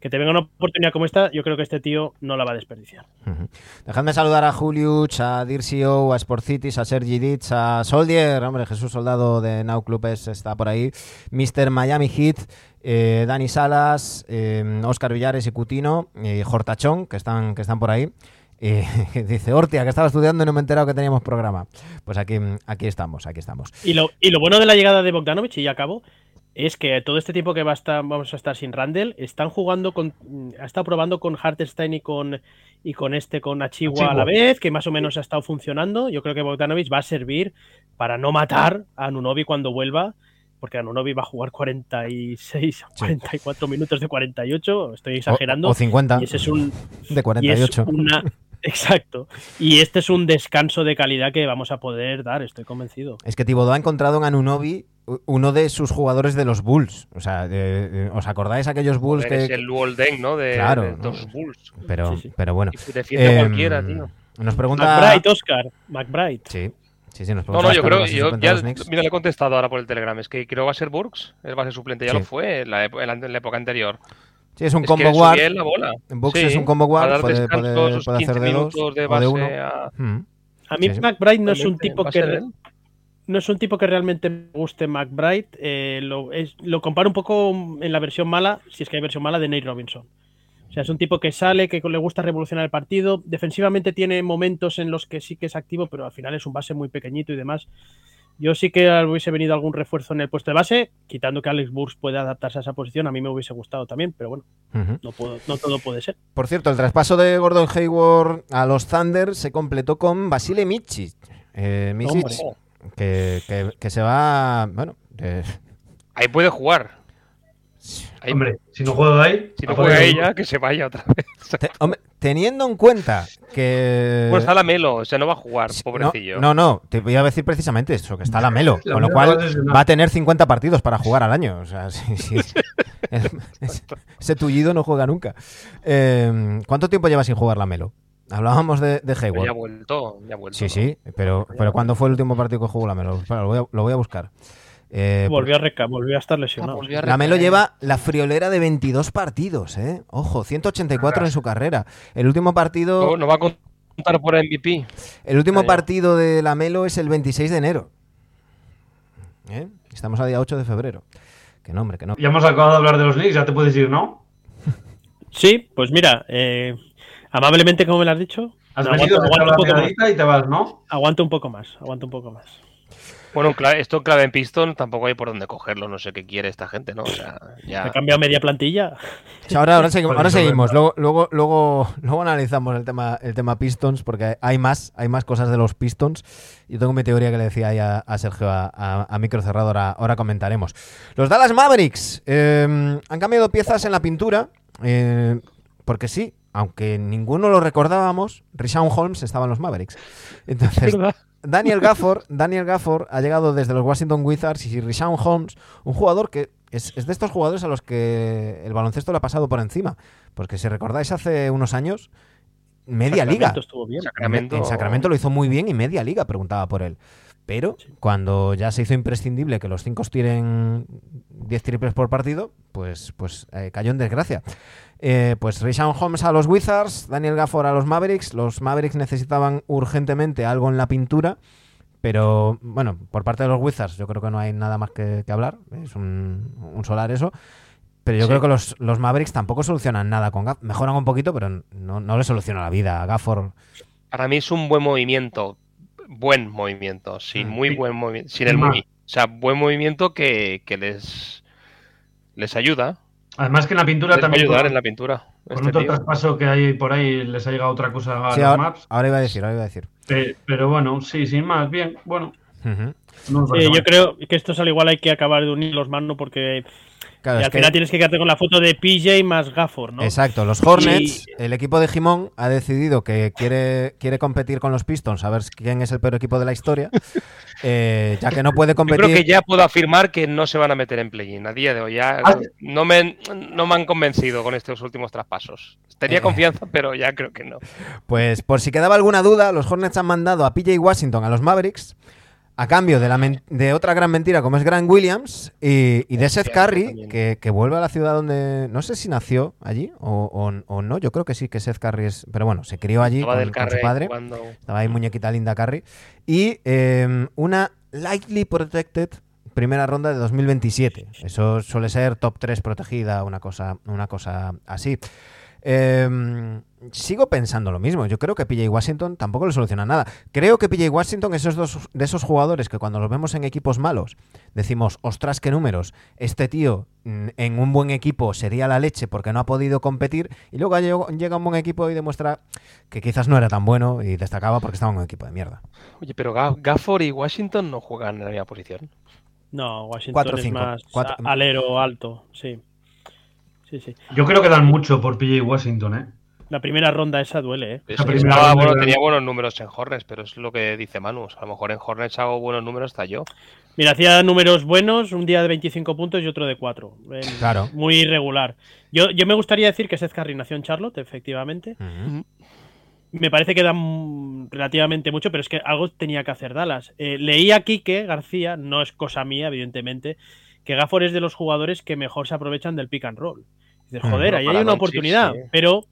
que te venga una oportunidad como esta, yo creo que este tío no la va a desperdiciar. Ujú. Dejadme saludar a Julius, a Dircio, a Sportcities, a Sergi Ditz, a Soldier, hombre, Jesús Soldado de Now Club es- está por ahí, Mr. Miami Heat, eh, Dani Salas, eh, Oscar Villares y Cutino, y Jortachón, que están, que están por ahí. Eh, dice, Hortia, que estaba estudiando y no me he enterado que teníamos programa. Pues aquí, aquí estamos, aquí estamos. Y lo, y lo bueno de la llegada de Bogdanovich, y ya acabo, es que todo este tiempo que va a estar, vamos a estar sin Randall, están jugando con. Ha estado probando con Hartenstein y con y con este, con Achiwa a la vez, que más o menos ha estado funcionando. Yo creo que Bogdanovich va a servir para no matar a Anunobi cuando vuelva. Porque Anunobi va a jugar 46, 44 minutos de 48, estoy exagerando. O, o 50 y ese es un, de y es 48. una. Exacto. Y este es un descanso de calidad que vamos a poder dar, estoy convencido. Es que Thibodeau ha encontrado en Anunobi uno de sus jugadores de los Bulls. O sea, de- de- ¿os acordáis aquellos Bulls es que...? el Luolden, ¿no? De, Claro, de ¿no? los Bulls. Pero, Sí, sí. pero bueno. Y defiende Em, cualquiera, tío. Nos pregunta... McBride, Oscar. McBride. Sí, sí, sí, nos No, no, yo creo, yo ya, mira, le he contestado ahora por el Telegram, es que creo que va a ser Burks, él va a ser suplente, ya Sí. lo fue en la, en época anterior. Sí, es un es combo que guard. la bola. Bucks Sí, es un combo guard, puede, hacer 15 de dos minutos de o de base uno. a- Mm. A mí. McBride no es un tipo que no es un tipo que realmente me guste McBride. eh, lo, es- lo comparo un poco en la versión mala, si es que hay versión mala, de Nate Robinson. O sea, es un tipo que sale, que le gusta revolucionar el partido. Defensivamente tiene momentos en los que sí que es activo, pero al final es un base muy pequeñito y demás. Yo sí que hubiese venido algún refuerzo en el puesto de base, quitando que Alex Burks puede adaptarse a esa posición. A mí me hubiese gustado también, pero bueno, no, puedo, no todo puede ser. Por cierto, el traspaso de Gordon Hayward a los Thunder se completó con Basile Michic. Eh, que- que se va. Bueno, eh, Ahí puede jugar. Ahí- Hombre, si no juega ahí. si no juega ella, que se vaya otra vez. te- hombre, teniendo en cuenta que. Pues está la Melo, o sea, no va a jugar, pobrecillo. No, no, no, te voy a decir precisamente eso, que está la Melo, La con lo cual va a lesionar. va a tener 50 partidos para jugar al año. O sea, sí, sí. Es- es- ese tullido no juega nunca. Eh, ¿Cuánto tiempo lleva sin jugar la Melo? Hablábamos de, de Pero ya ha Hayward. vuelto, ya ha vuelto. Sí, sí, pero, pero ¿cuándo fue el último partido que jugó la Melo? Lo, voy a, lo voy a buscar. Eh, Volvió a, reca volvió a estar Ah, lesionado. volvió a la Melo recaer. lleva la friolera de 22 partidos, ¿eh? Ojo, 184 en su carrera. El último partido, No, no va a contar por MVP. el último partido de la Melo es el 26 de enero. ¿Eh? Estamos a día 8 de febrero. Que nombre, que no. Ya hemos acabado de hablar de los Knicks, ya te puedes ir, ¿no? Sí, pues mira, eh, amablemente como me lo has dicho, Has venido, aguanta la un poco más. y te vas, ¿no? aguanta un poco más, aguanta un poco más. Bueno, esto clave en Piston tampoco hay por dónde cogerlo, no sé qué quiere esta gente, ¿no? O sea, Me ya. he cambiado media plantilla. Ahora, ahora seguimos, ahora. Luego, luego, luego, luego analizamos el tema, el tema Pistons, porque hay más, hay más cosas de los Pistons. Yo tengo mi teoría que le decía ahí a, a Sergio a, a- a micro cerrado, ahora, ahora comentaremos. Los Dallas Mavericks eh, han cambiado piezas en la pintura, eh, porque sí, aunque ninguno lo recordábamos, Rishawn Holmes estaba en los Mavericks. Entonces, ¿Verdad? Daniel Gafford, Daniel Gafford ha llegado desde los Washington Wizards y Rishawn Holmes, un jugador que es, es de estos jugadores a los que el baloncesto le ha pasado por encima. Porque si recordáis hace unos años, media liga. Sacramento estuvo bien. Sacramento- En Sacramento lo hizo muy bien y media liga preguntaba por él. Pero cuando ya se hizo imprescindible que los cinco tiren 10 triples por partido, pues, pues eh, cayó en desgracia. Eh, pues Rishon Holmes a los Wizards, Daniel Gafford a los Mavericks. Los Mavericks necesitaban urgentemente algo en la pintura. Pero bueno, por parte de los Wizards yo creo que no hay nada más que, que hablar. Es un, un solar eso. Pero yo Sí. creo que los, los Mavericks tampoco solucionan nada con Gafford. Mejoran un poquito, pero no, no le soluciona la vida a Gafford. Para mí es un buen movimiento. Buen movimiento. Sin Mm. muy Sí. buen movimiento. Sin el muy. O sea, buen movimiento que, que les, les ayuda. Además que en la pintura también ayudar con, en la pintura. con este otro tío. traspaso que hay por ahí les ha llegado otra cosa a Sí, los ahora, maps. ahora iba a decir, ahora iba a decir. Pe- Pero bueno, sí, sin más, bien, bueno. Ujú. no me Sí, yo creo que estos al igual hay que acabar de unir los manos porque Claro, y al que- final tienes que quedarte con la foto de PJ más Gafford, ¿no? Exacto, los Hornets, el equipo de Jimón ha decidido que quiere, quiere competir con los Pistons, a ver quién es el peor equipo de la historia, eh, ya que no puede Yo competir. creo que ya puedo afirmar que no se van a meter en play-in a día de hoy. Ya Ah, no, me, no me han convencido con estos últimos traspasos. Tenía Eh. confianza, pero ya creo que no. Pues por si quedaba alguna duda, los Hornets han mandado a PJ Washington a los Mavericks a cambio de, la de otra gran mentira como es Grant Williams y, y de Seth Curry, que, que vuelve a la ciudad donde no sé si nació allí o, o- o no, yo creo que sí que Seth Curry es, pero bueno, se crió allí con, su padre. cuando- Estaba ahí muñequita linda Carry. Y eh, una lightly protected primera ronda de 2027. Eso suele ser top 3 protegida, una cosa, una cosa así. Eh, sigo pensando lo mismo. Yo creo que PJ Washington tampoco le soluciona nada. Creo que PJ Washington es esos dos, de esos jugadores que cuando los vemos en equipos malos decimos, ostras, qué números. Este tío mm, en un buen equipo sería la leche porque no ha podido competir. Y luego llega un buen equipo y demuestra que quizás no era tan bueno y destacaba porque estaba en un equipo de mierda. Oye, pero Ga- Gafford y Washington no juegan en la misma posición. No, Washington Cuatro, es cinco. más alero alto, sí. Sí, sí. Yo creo que dan mucho por PJ Washington, ¿eh? La primera ronda esa duele, ¿eh? Es- La primera bueno, tenía buenos números en Hornets, pero es lo que dice Manu. O sea, a lo mejor en Hornets hago buenos números hasta yo. Mira, hacía números buenos, un día de 25 puntos y otro de 4. Claro. Muy irregular. Yo, yo me gustaría decir que Seth Curry nació en Charlotte, efectivamente. Ujú. Me parece que da mm, relativamente mucho, pero es que algo tenía que hacer Dallas. Eh, leí a Quique García, no es cosa mía, evidentemente, que Gafford es de los jugadores que mejor se aprovechan del pick and roll. Dices, joder, ahí hay una oportunidad, sí. pero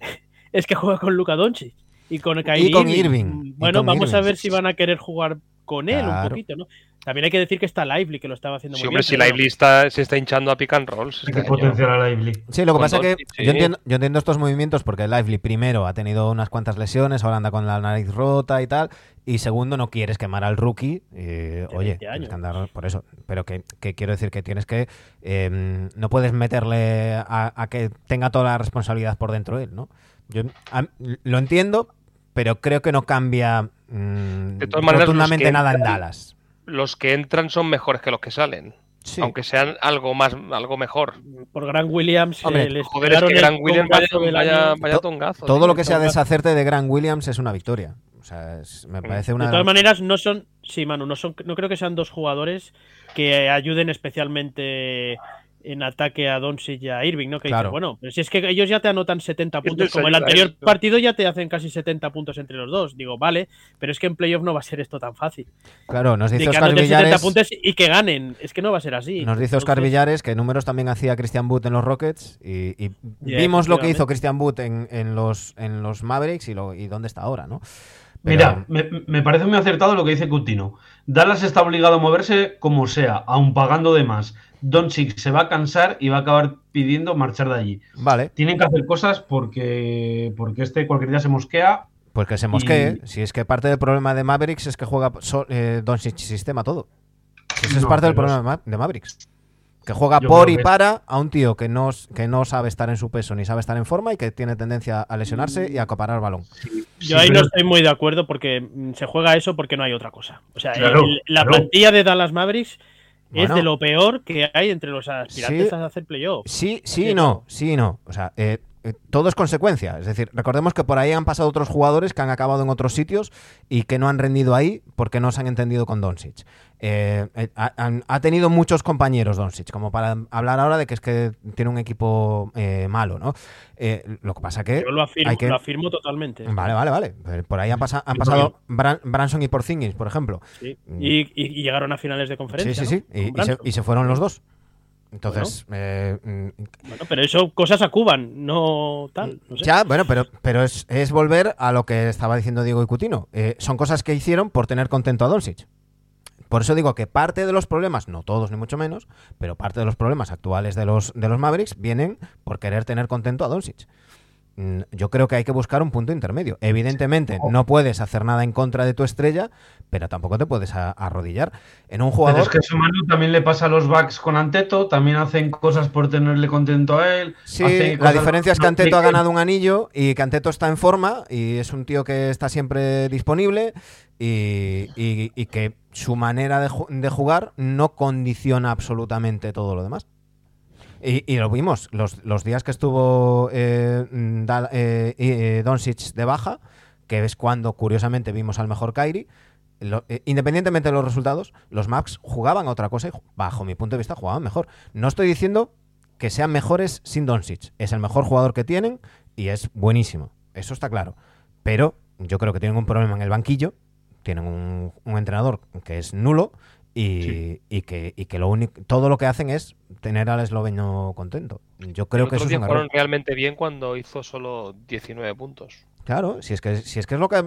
es que juega con Luka Doncic y con Kyrie Y con Irving, Bueno, con vamos a ver si van a querer jugar con él Claro. un poquito, ¿no? También hay que decir que está Lively, que lo estaba haciendo Sí, muy hombre, bien. si pero Lively está, se está hinchando a pick and rolls. Hay que potenciar a Lively. Sí, lo que Con pasa es que sí. yo entiendo, yo entiendo estos movimientos porque Lively primero ha tenido unas cuantas lesiones, ahora anda con la nariz rota y tal, y segundo no quieres quemar al rookie, eh, De oye, 20 tienes que andar por eso, pero que, que quiero decir que tienes que, eh, no puedes meterle a, a que tenga toda la responsabilidad por dentro él, ¿no? Yo a- lo entiendo, pero creo que no cambia mm, De todas maneras, los rotundamente que nada en entran- Dallas. Los que entran son mejores que los que salen. Sí. Aunque sean algo más, algo mejor. por Grant Williams Hombre, eh, les Joder, es que el Grant Williams vaya, vaya, vaya To- tongazo. Todo tío. lo que sea deshacerte de Grant Williams es una victoria. O sea, es- me parece una De todas maneras, no son. Sí, Manu, no, son, no creo que sean dos jugadores que ayuden especialmente en ataque a Doncic y a Irving, ¿no? Que Claro. bueno, pero si es que ellos ya te anotan 70 ¿Quién puntos, como el anterior partido ya te hacen casi 70 puntos entre los dos. Digo, vale, pero es que en playoff no va a ser esto tan fácil. Claro, nos De dice que Oscar 70 Villares. puntos y que ganen. Es que no va a ser así. Nos dice Oscar Entonces, Villares que números también hacía Christian Wood en los Rockets y, vimos lo que hizo Christian Wood en, en los, en los Mavericks y, lo, y dónde está ahora, ¿no? Pero- Mira, me, me parece muy acertado lo que dice Coutinho. Dallas está obligado a moverse como sea, aun pagando de más. Doncic se va a cansar y va a acabar pidiendo marchar de allí. Vale, Tienen que hacer cosas porque, porque este cualquier día se mosquea. pues que se mosquee. Y- Si es que parte del problema de Mavericks es que juega so- eh, Doncic sistema todo. Si Eso es parte del problema de Ma- de Mavericks. Que juega Yo por y que- para a un tío que no, que no sabe estar en su peso ni sabe estar en forma y que tiene tendencia a lesionarse y a acaparar balón. Yo Sí, ahí pero- no estoy muy de acuerdo porque mm, se juega eso porque no hay otra cosa. O sea, Claro, el- la claro. plantilla de Dallas Mavericks Bueno. es de lo peor que hay entre los aspirantes Sí. a hacer playoff. Sí, sí no, sí y no. O sea, eh, todo es consecuencia. Es decir, recordemos que por ahí han pasado otros jugadores que han acabado en otros sitios y que no han rendido ahí porque no se han entendido con Doncic. Eh, eh, ha, tenido muchos compañeros Doncic, como para hablar ahora de que es que tiene un equipo eh, malo, ¿no? Eh, lo que pasa que... Yo lo afirmo, hay que- lo afirmo totalmente. Vale, vale, vale. Eh, Por ahí han, pasa- han Sí, pasado Bran- Branson y Porzingis, por ejemplo. Sí. Y, y- llegaron a finales de Sí, conferencia. sí, sí. ¿no? Y, se, y se fueron los dos. Entonces, eh, mm, Bueno, pero eso, cosas a Cuban, no tal. No sé. Ya, bueno, pero, pero es, es volver a lo que estaba diciendo Diego y Cutino. Eh, son cosas que hicieron por tener contento a Doncic. Por eso digo que parte de los problemas, no todos ni mucho menos, pero parte de los problemas actuales de los, de los Mavericks vienen por querer tener contento a Doncic. Yo creo que hay que buscar un punto intermedio. Evidentemente, no puedes hacer nada en contra de tu estrella, pero tampoco te puedes arrodillar. En un Pero jugador. es que eso, Manu, también le pasa a los backs con Anteto, también hacen cosas por tenerle contento a él. Sí, la cosas diferencia es que Anteto ha ganado un anillo y que Anteto está en forma y es un tío que está siempre disponible y, y- y que su manera de jugar no condiciona absolutamente todo lo demás. Y, y lo vimos, los, los días que estuvo eh, eh, eh, Doncic de baja, que es cuando curiosamente vimos al mejor Kairi, lo- eh, independientemente de los resultados, los Max jugaban otra cosa y bajo mi punto de vista jugaban mejor. No estoy diciendo que sean mejores sin Doncic. Es el mejor jugador que tienen y es buenísimo. Eso está claro. Pero yo creo que tienen un problema en el banquillo. Tienen un entrenador que es nulo y, Sí. y que, y que lo único, todo lo que hacen es tener al esloveno contento. Yo creo que eso es un error. realmente bien cuando hizo solo 19 puntos. Claro, si es que, si es, que es lo que,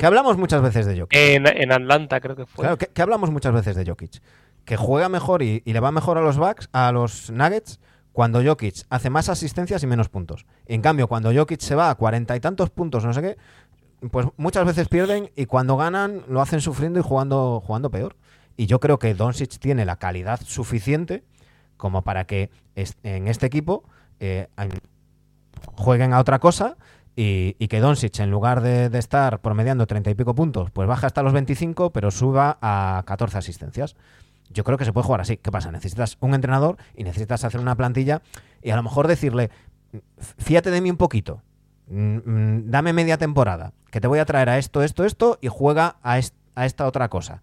que hablamos muchas veces de Jokic. En, en Atlanta creo que fue. Claro, que, que hablamos muchas veces de Jokic. Que juega mejor y, y le va mejor a los Bucks, a los Nuggets, cuando Jokic hace más asistencias y menos puntos. En cambio, cuando Jokic se va a cuarenta y tantos puntos, no sé qué, pues muchas veces pierden y cuando ganan lo hacen sufriendo y jugando, jugando peor. Y yo creo que Doncic tiene la calidad suficiente como para que en este equipo eh, en- jueguen a otra cosa y, que Doncic, en lugar de, estar promediando 30 y pico puntos, pues baja hasta los 25, pero suba a 14 asistencias. Yo creo que se puede jugar así. ¿Qué pasa? Necesitas un entrenador y necesitas hacer una plantilla y a lo mejor decirle, fíjate de mí un poquito, mm, mm, dame media temporada, que te voy a traer a esto, esto, esto y juega a, a esta otra cosa.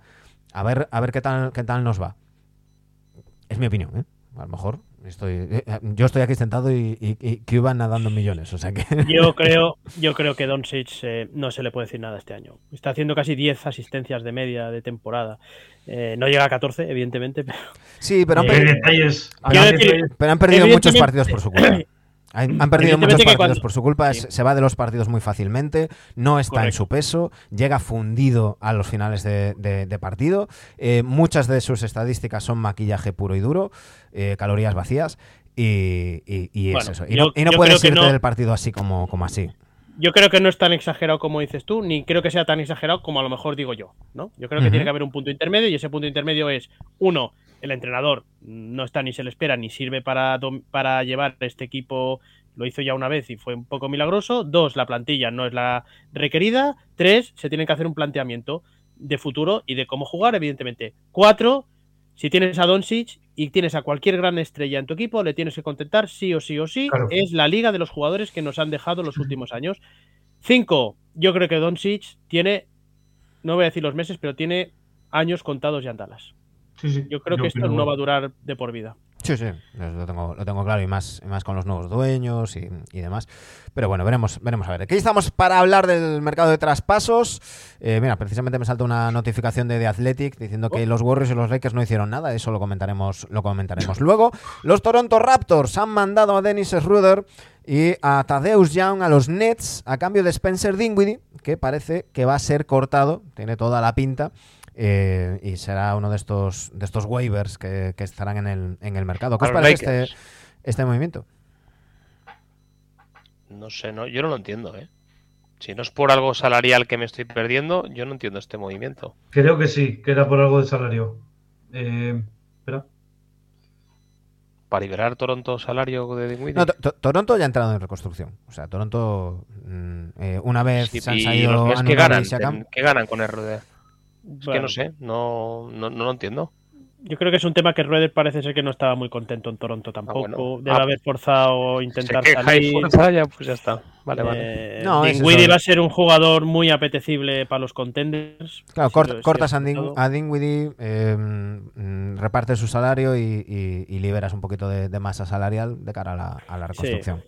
A ver, a ver qué tal, qué tal nos va. Es mi opinión, ¿eh? A lo mejor estoy, eh, yo estoy aquí sentado y, y, y Cuba nadando millones, o sea que... Yo creo, yo creo que Doncic eh, no se le puede decir nada este año. Está haciendo casi 10 asistencias de media de temporada. Eh, no llega a 14, evidentemente, pero Sí, pero han, Eh, Qué per- detalles. quiero qué decir- detalles. pero han perdido muchos partidos por su culpa. Han, han perdido muchos partidos cuando- por su culpa, Sí. se va de los partidos muy fácilmente, no está en su peso, llega fundido a los finales de, de- de partido. Eh, muchas de sus estadísticas son maquillaje puro y duro, eh, calorías vacías, y, y- y es eso. Y yo- no, y no yo puedes irte no- del partido así como, como así. Yo creo que no es tan exagerado como dices tú, ni creo que sea tan exagerado como a lo mejor digo yo, ¿no? Yo creo que tiene que haber un punto intermedio y ese punto intermedio es, uno, el entrenador no está ni se le espera ni sirve para, para llevar este equipo, lo hizo ya una vez y fue un poco milagroso. Dos, la plantilla no es la requerida. Tres, se tiene que hacer un planteamiento de futuro y de cómo jugar, evidentemente. Cuatro, si tienes a Doncic y tienes a cualquier gran estrella en tu equipo, le tienes que contentar sí o sí o sí. Claro. Es la liga de los jugadores que nos han dejado los últimos años. Cinco, yo creo que Doncic tiene, no voy a decir los meses, pero tiene años contados ya en Dallas. Sí, sí, Yo creo que esto no va a durar de por vida. Sí, sí, lo tengo, lo tengo claro y más, y más con los nuevos dueños y, y demás. Pero bueno, veremos, veremos a ver. Aquí estamos para hablar del mercado de traspasos. Eh, mira, precisamente me salta una notificación de The Athletic diciendo que los Warriors y los Lakers no hicieron nada. Eso lo comentaremos, lo comentaremos luego. Los Toronto Raptors han mandado a Dennis Schroeder y a Tadeusz Young a los Nets a cambio de Spencer Dinwiddie, que parece que va a ser cortado. Tiene toda la pinta. Eh, y será uno de estos de estos waivers que, que estarán en el, en el mercado. ¿Qué os parece este, este movimiento? No sé, no, yo no lo entiendo, ¿eh? Si no es por algo salarial que me estoy perdiendo, yo no entiendo este movimiento. Creo que sí, que era por algo de salario. Eh, espera. Para liberar Toronto salario de Dinwiddie. No, To- To- Toronto ya ha entrado en reconstrucción. O sea, Toronto, mm, eh, una vez Sí, se han y salido que Nunn ganan, ¿qué ganan con RD? Es que Bueno. no sé, no, no, no lo entiendo. Yo creo que es un tema que Rueder parece ser que no estaba muy contento en Toronto tampoco. bueno. Debe Ah, haber forzado intentar Se salir. fuerza, ya, pues ya está. Vale, vale. Eh, No, eso. va a ser un jugador muy apetecible para los contenders. Claro, cort- lo- cortas a, sobre Din- todo. a Dinwiddie, eh, mm, repartes su salario y, y- y liberas un poquito de, de masa salarial de cara a la, a la reconstrucción.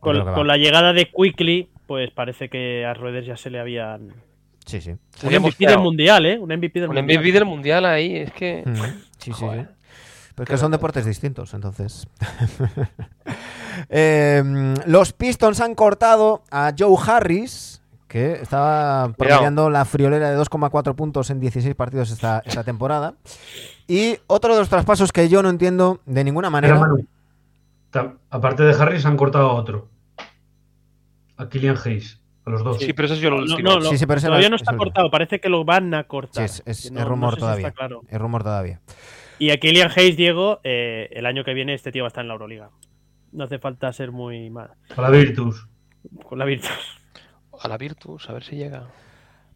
Con, con la llegada de Quickly, pues parece que a Rueder ya se le habían. Sí, sí. Un MVP del mundial, ¿eh? Un MVP del Un mundial. MVP del mundial ahí, es que. Mm, sí, sí, sí. Pero es que son deportes distintos, entonces. Eh, los Pistons han cortado a Joe Harris, que estaba promediando la friolera de 2,4 puntos en 16 partidos esta, esta temporada. Y otro de los traspasos que yo no entiendo de ninguna manera. Manu, aparte de Harris, han cortado a otro. A Killian Hayes. A los dos. Sí, pero eso es yo lo No, no, Sí, sí, pero todavía no está cortado, parece que lo van a cortar. Sí, es- es- Que es rumor si todavía. claro. Es rumor todavía. Y a Kylian Hayes, Diego, eh, el año que viene este tío va a estar en la Euroliga. No hace falta ser muy mal. A la Virtus. Con la Virtus. A la Virtus, a ver si llega.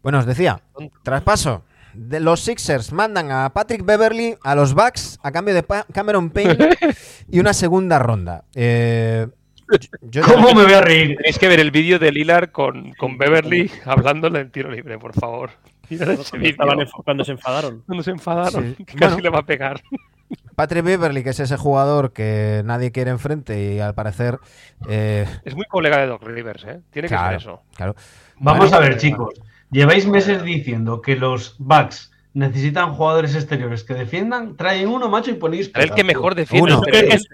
Bueno, os decía, traspaso. De los Sixers mandan a Patrick Beverly a los Bucks a cambio de Pa- Cameron Payne y una segunda ronda. Eh, yo- yo- ¿Cómo me voy a reír? Tenéis que ver el vídeo de Lillard con, con Beverly hablándole en tiro libre, por favor. Cuando, estaban se enfadaron. Cuando se enfadaron, Sí. que casi Bueno. le va a pegar. Patrick Beverly, que es ese jugador que nadie quiere enfrente y al parecer. eh, Es muy colega de Doc Rivers, ¿eh? Tiene que claro, ser eso. claro. Vamos Vale. a ver, chicos. Lleváis meses diciendo que los Bucks necesitan jugadores exteriores que defiendan. Traen uno, macho, y ponéis. El que mejor defiende. Uno.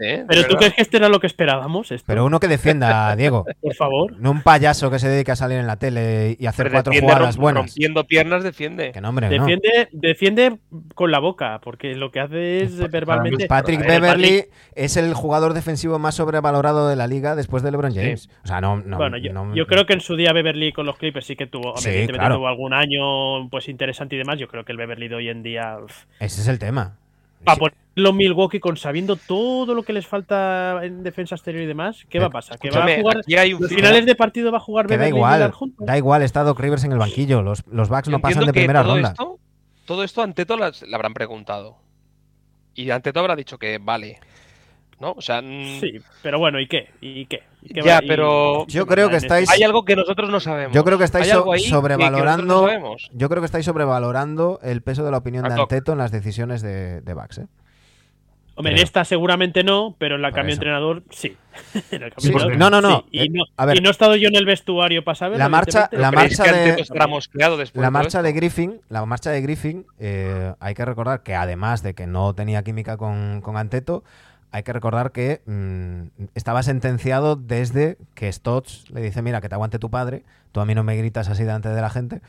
¿eh? Pero tú crees que este era lo que esperábamos, esto? Pero uno que defienda, Diego. por favor. No un payaso que se dedica a salir en la tele y hacer Pero cuatro defiende jugadas romp- buenas. Rompiendo piernas, defiende. Que no, hombre, no. Defiende, defiende con la boca, porque lo que hace es verbalmente. Patrick Beverly es el jugador defensivo más sobrevalorado de la liga después de LeBron Sí. James. O sea, no. no bueno, yo, no- yo creo que en su día Beverly con los Clippers sí que tuvo, Sí, claro. tuvo algún año pues interesante y demás. Yo creo que el Beverly de hoy en día uf, Ese es el tema. para Sí. ponerlo Milwaukee con sabiendo todo lo que les falta en defensa exterior y demás, ¿qué va a pasar? ¿Que va a jugar hay un los finales de partido va a jugar Que da igual, da igual, está Doc Rivers en el banquillo. Los, los Bucks Yo no pasan de primera todo ronda. Esto, todo esto Anteto las- le habrán preguntado. Y Anteto habrá dicho que vale. ¿No? O sea, mm, Sí, pero bueno, ¿y qué? ¿Y qué? ¿Y qué Ya, pero- Yo creo que en este- estáis- hay algo que nosotros no sabemos. Yo creo que estáis so- que- que sobrevalorando. no. Yo creo que estáis sobrevalorando el peso de la opinión de Al. Anteto en las decisiones de, de Bucks. ¿eh? Hombre, en esta seguramente no, pero en la cambio de entrenador sí. En el No, no, no. sí. Y, Eh, no a ver. y no he estado yo en el vestuario para saber. La marcha- la ¿Creéis marcha de- La marcha de Griffin, la marcha de Griffin, eh, hay que recordar que además de que no tenía química con, con Anteto, hay que recordar que mm, estaba sentenciado desde que Stotts le dice, mira, que te aguante tu padre, tú a mí no me gritas así delante de la gente,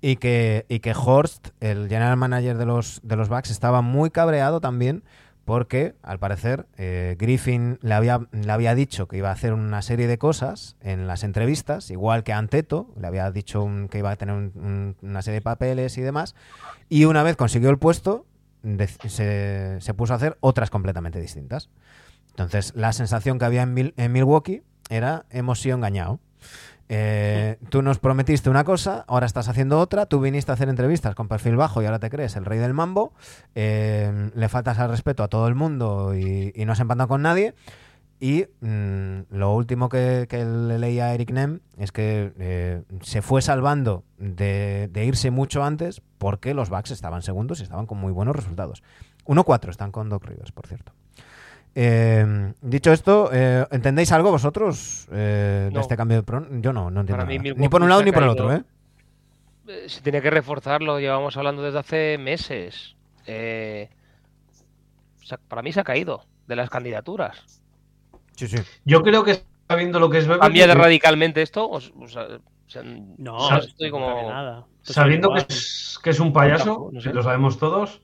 y que, y que Horst, el general manager de los, de los Bucks, estaba muy cabreado también porque, al parecer, eh, Griffin le había, le había dicho que iba a hacer una serie de cosas en las entrevistas, igual que Anteto, le había dicho que iba a tener un- un- una serie de papeles y demás, y una vez consiguió el puesto, se, se puso a hacer otras completamente distintas. Entonces, la sensación que había en, Mil- en Milwaukee era hemos sido engañados. Eh, tú nos prometiste una cosa, ahora estás haciendo otra, tú viniste a hacer entrevistas con perfil bajo y ahora te crees el rey del mambo, eh, le faltas al respeto a todo el mundo y, no has empatado con nadie. Y mm, lo último que, que le leí a Eric Nem es que eh, se fue salvando de, de irse mucho antes porque los Bucks estaban segundos y estaban con muy buenos resultados. 1-4 están con Doc Rivers, por cierto. Eh, dicho esto, eh, ¿entendéis algo vosotros eh, de No. este cambio de pron? Yo no, no entiendo Para mí nada. Milwaukee Ni por un lado ni por el otro, ¿eh? Se tiene que reforzarlo, llevamos hablando desde hace meses. Para mí se ha caído de las candidaturas. Sí, sí. Yo creo que sabiendo lo que es Beverly, ¿Cambia de radicalmente esto? O, s- o sea, o sea, No, o sea, no estoy como... nada. Sabiendo que es, que es un payaso, no sé. lo sabemos todos,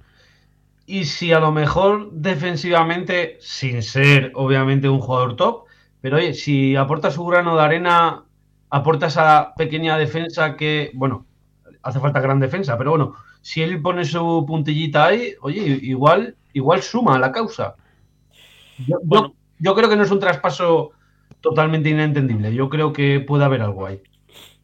y si a lo mejor defensivamente, sin ser obviamente un jugador top, pero oye, si aporta su grano de arena, aporta esa pequeña defensa que, bueno, hace falta gran defensa, pero bueno, si él pone su puntillita ahí, oye, igual, igual suma a la causa. Yo, yo- Bueno. Yo creo que no es un traspaso totalmente inentendible, yo creo que puede haber algo ahí.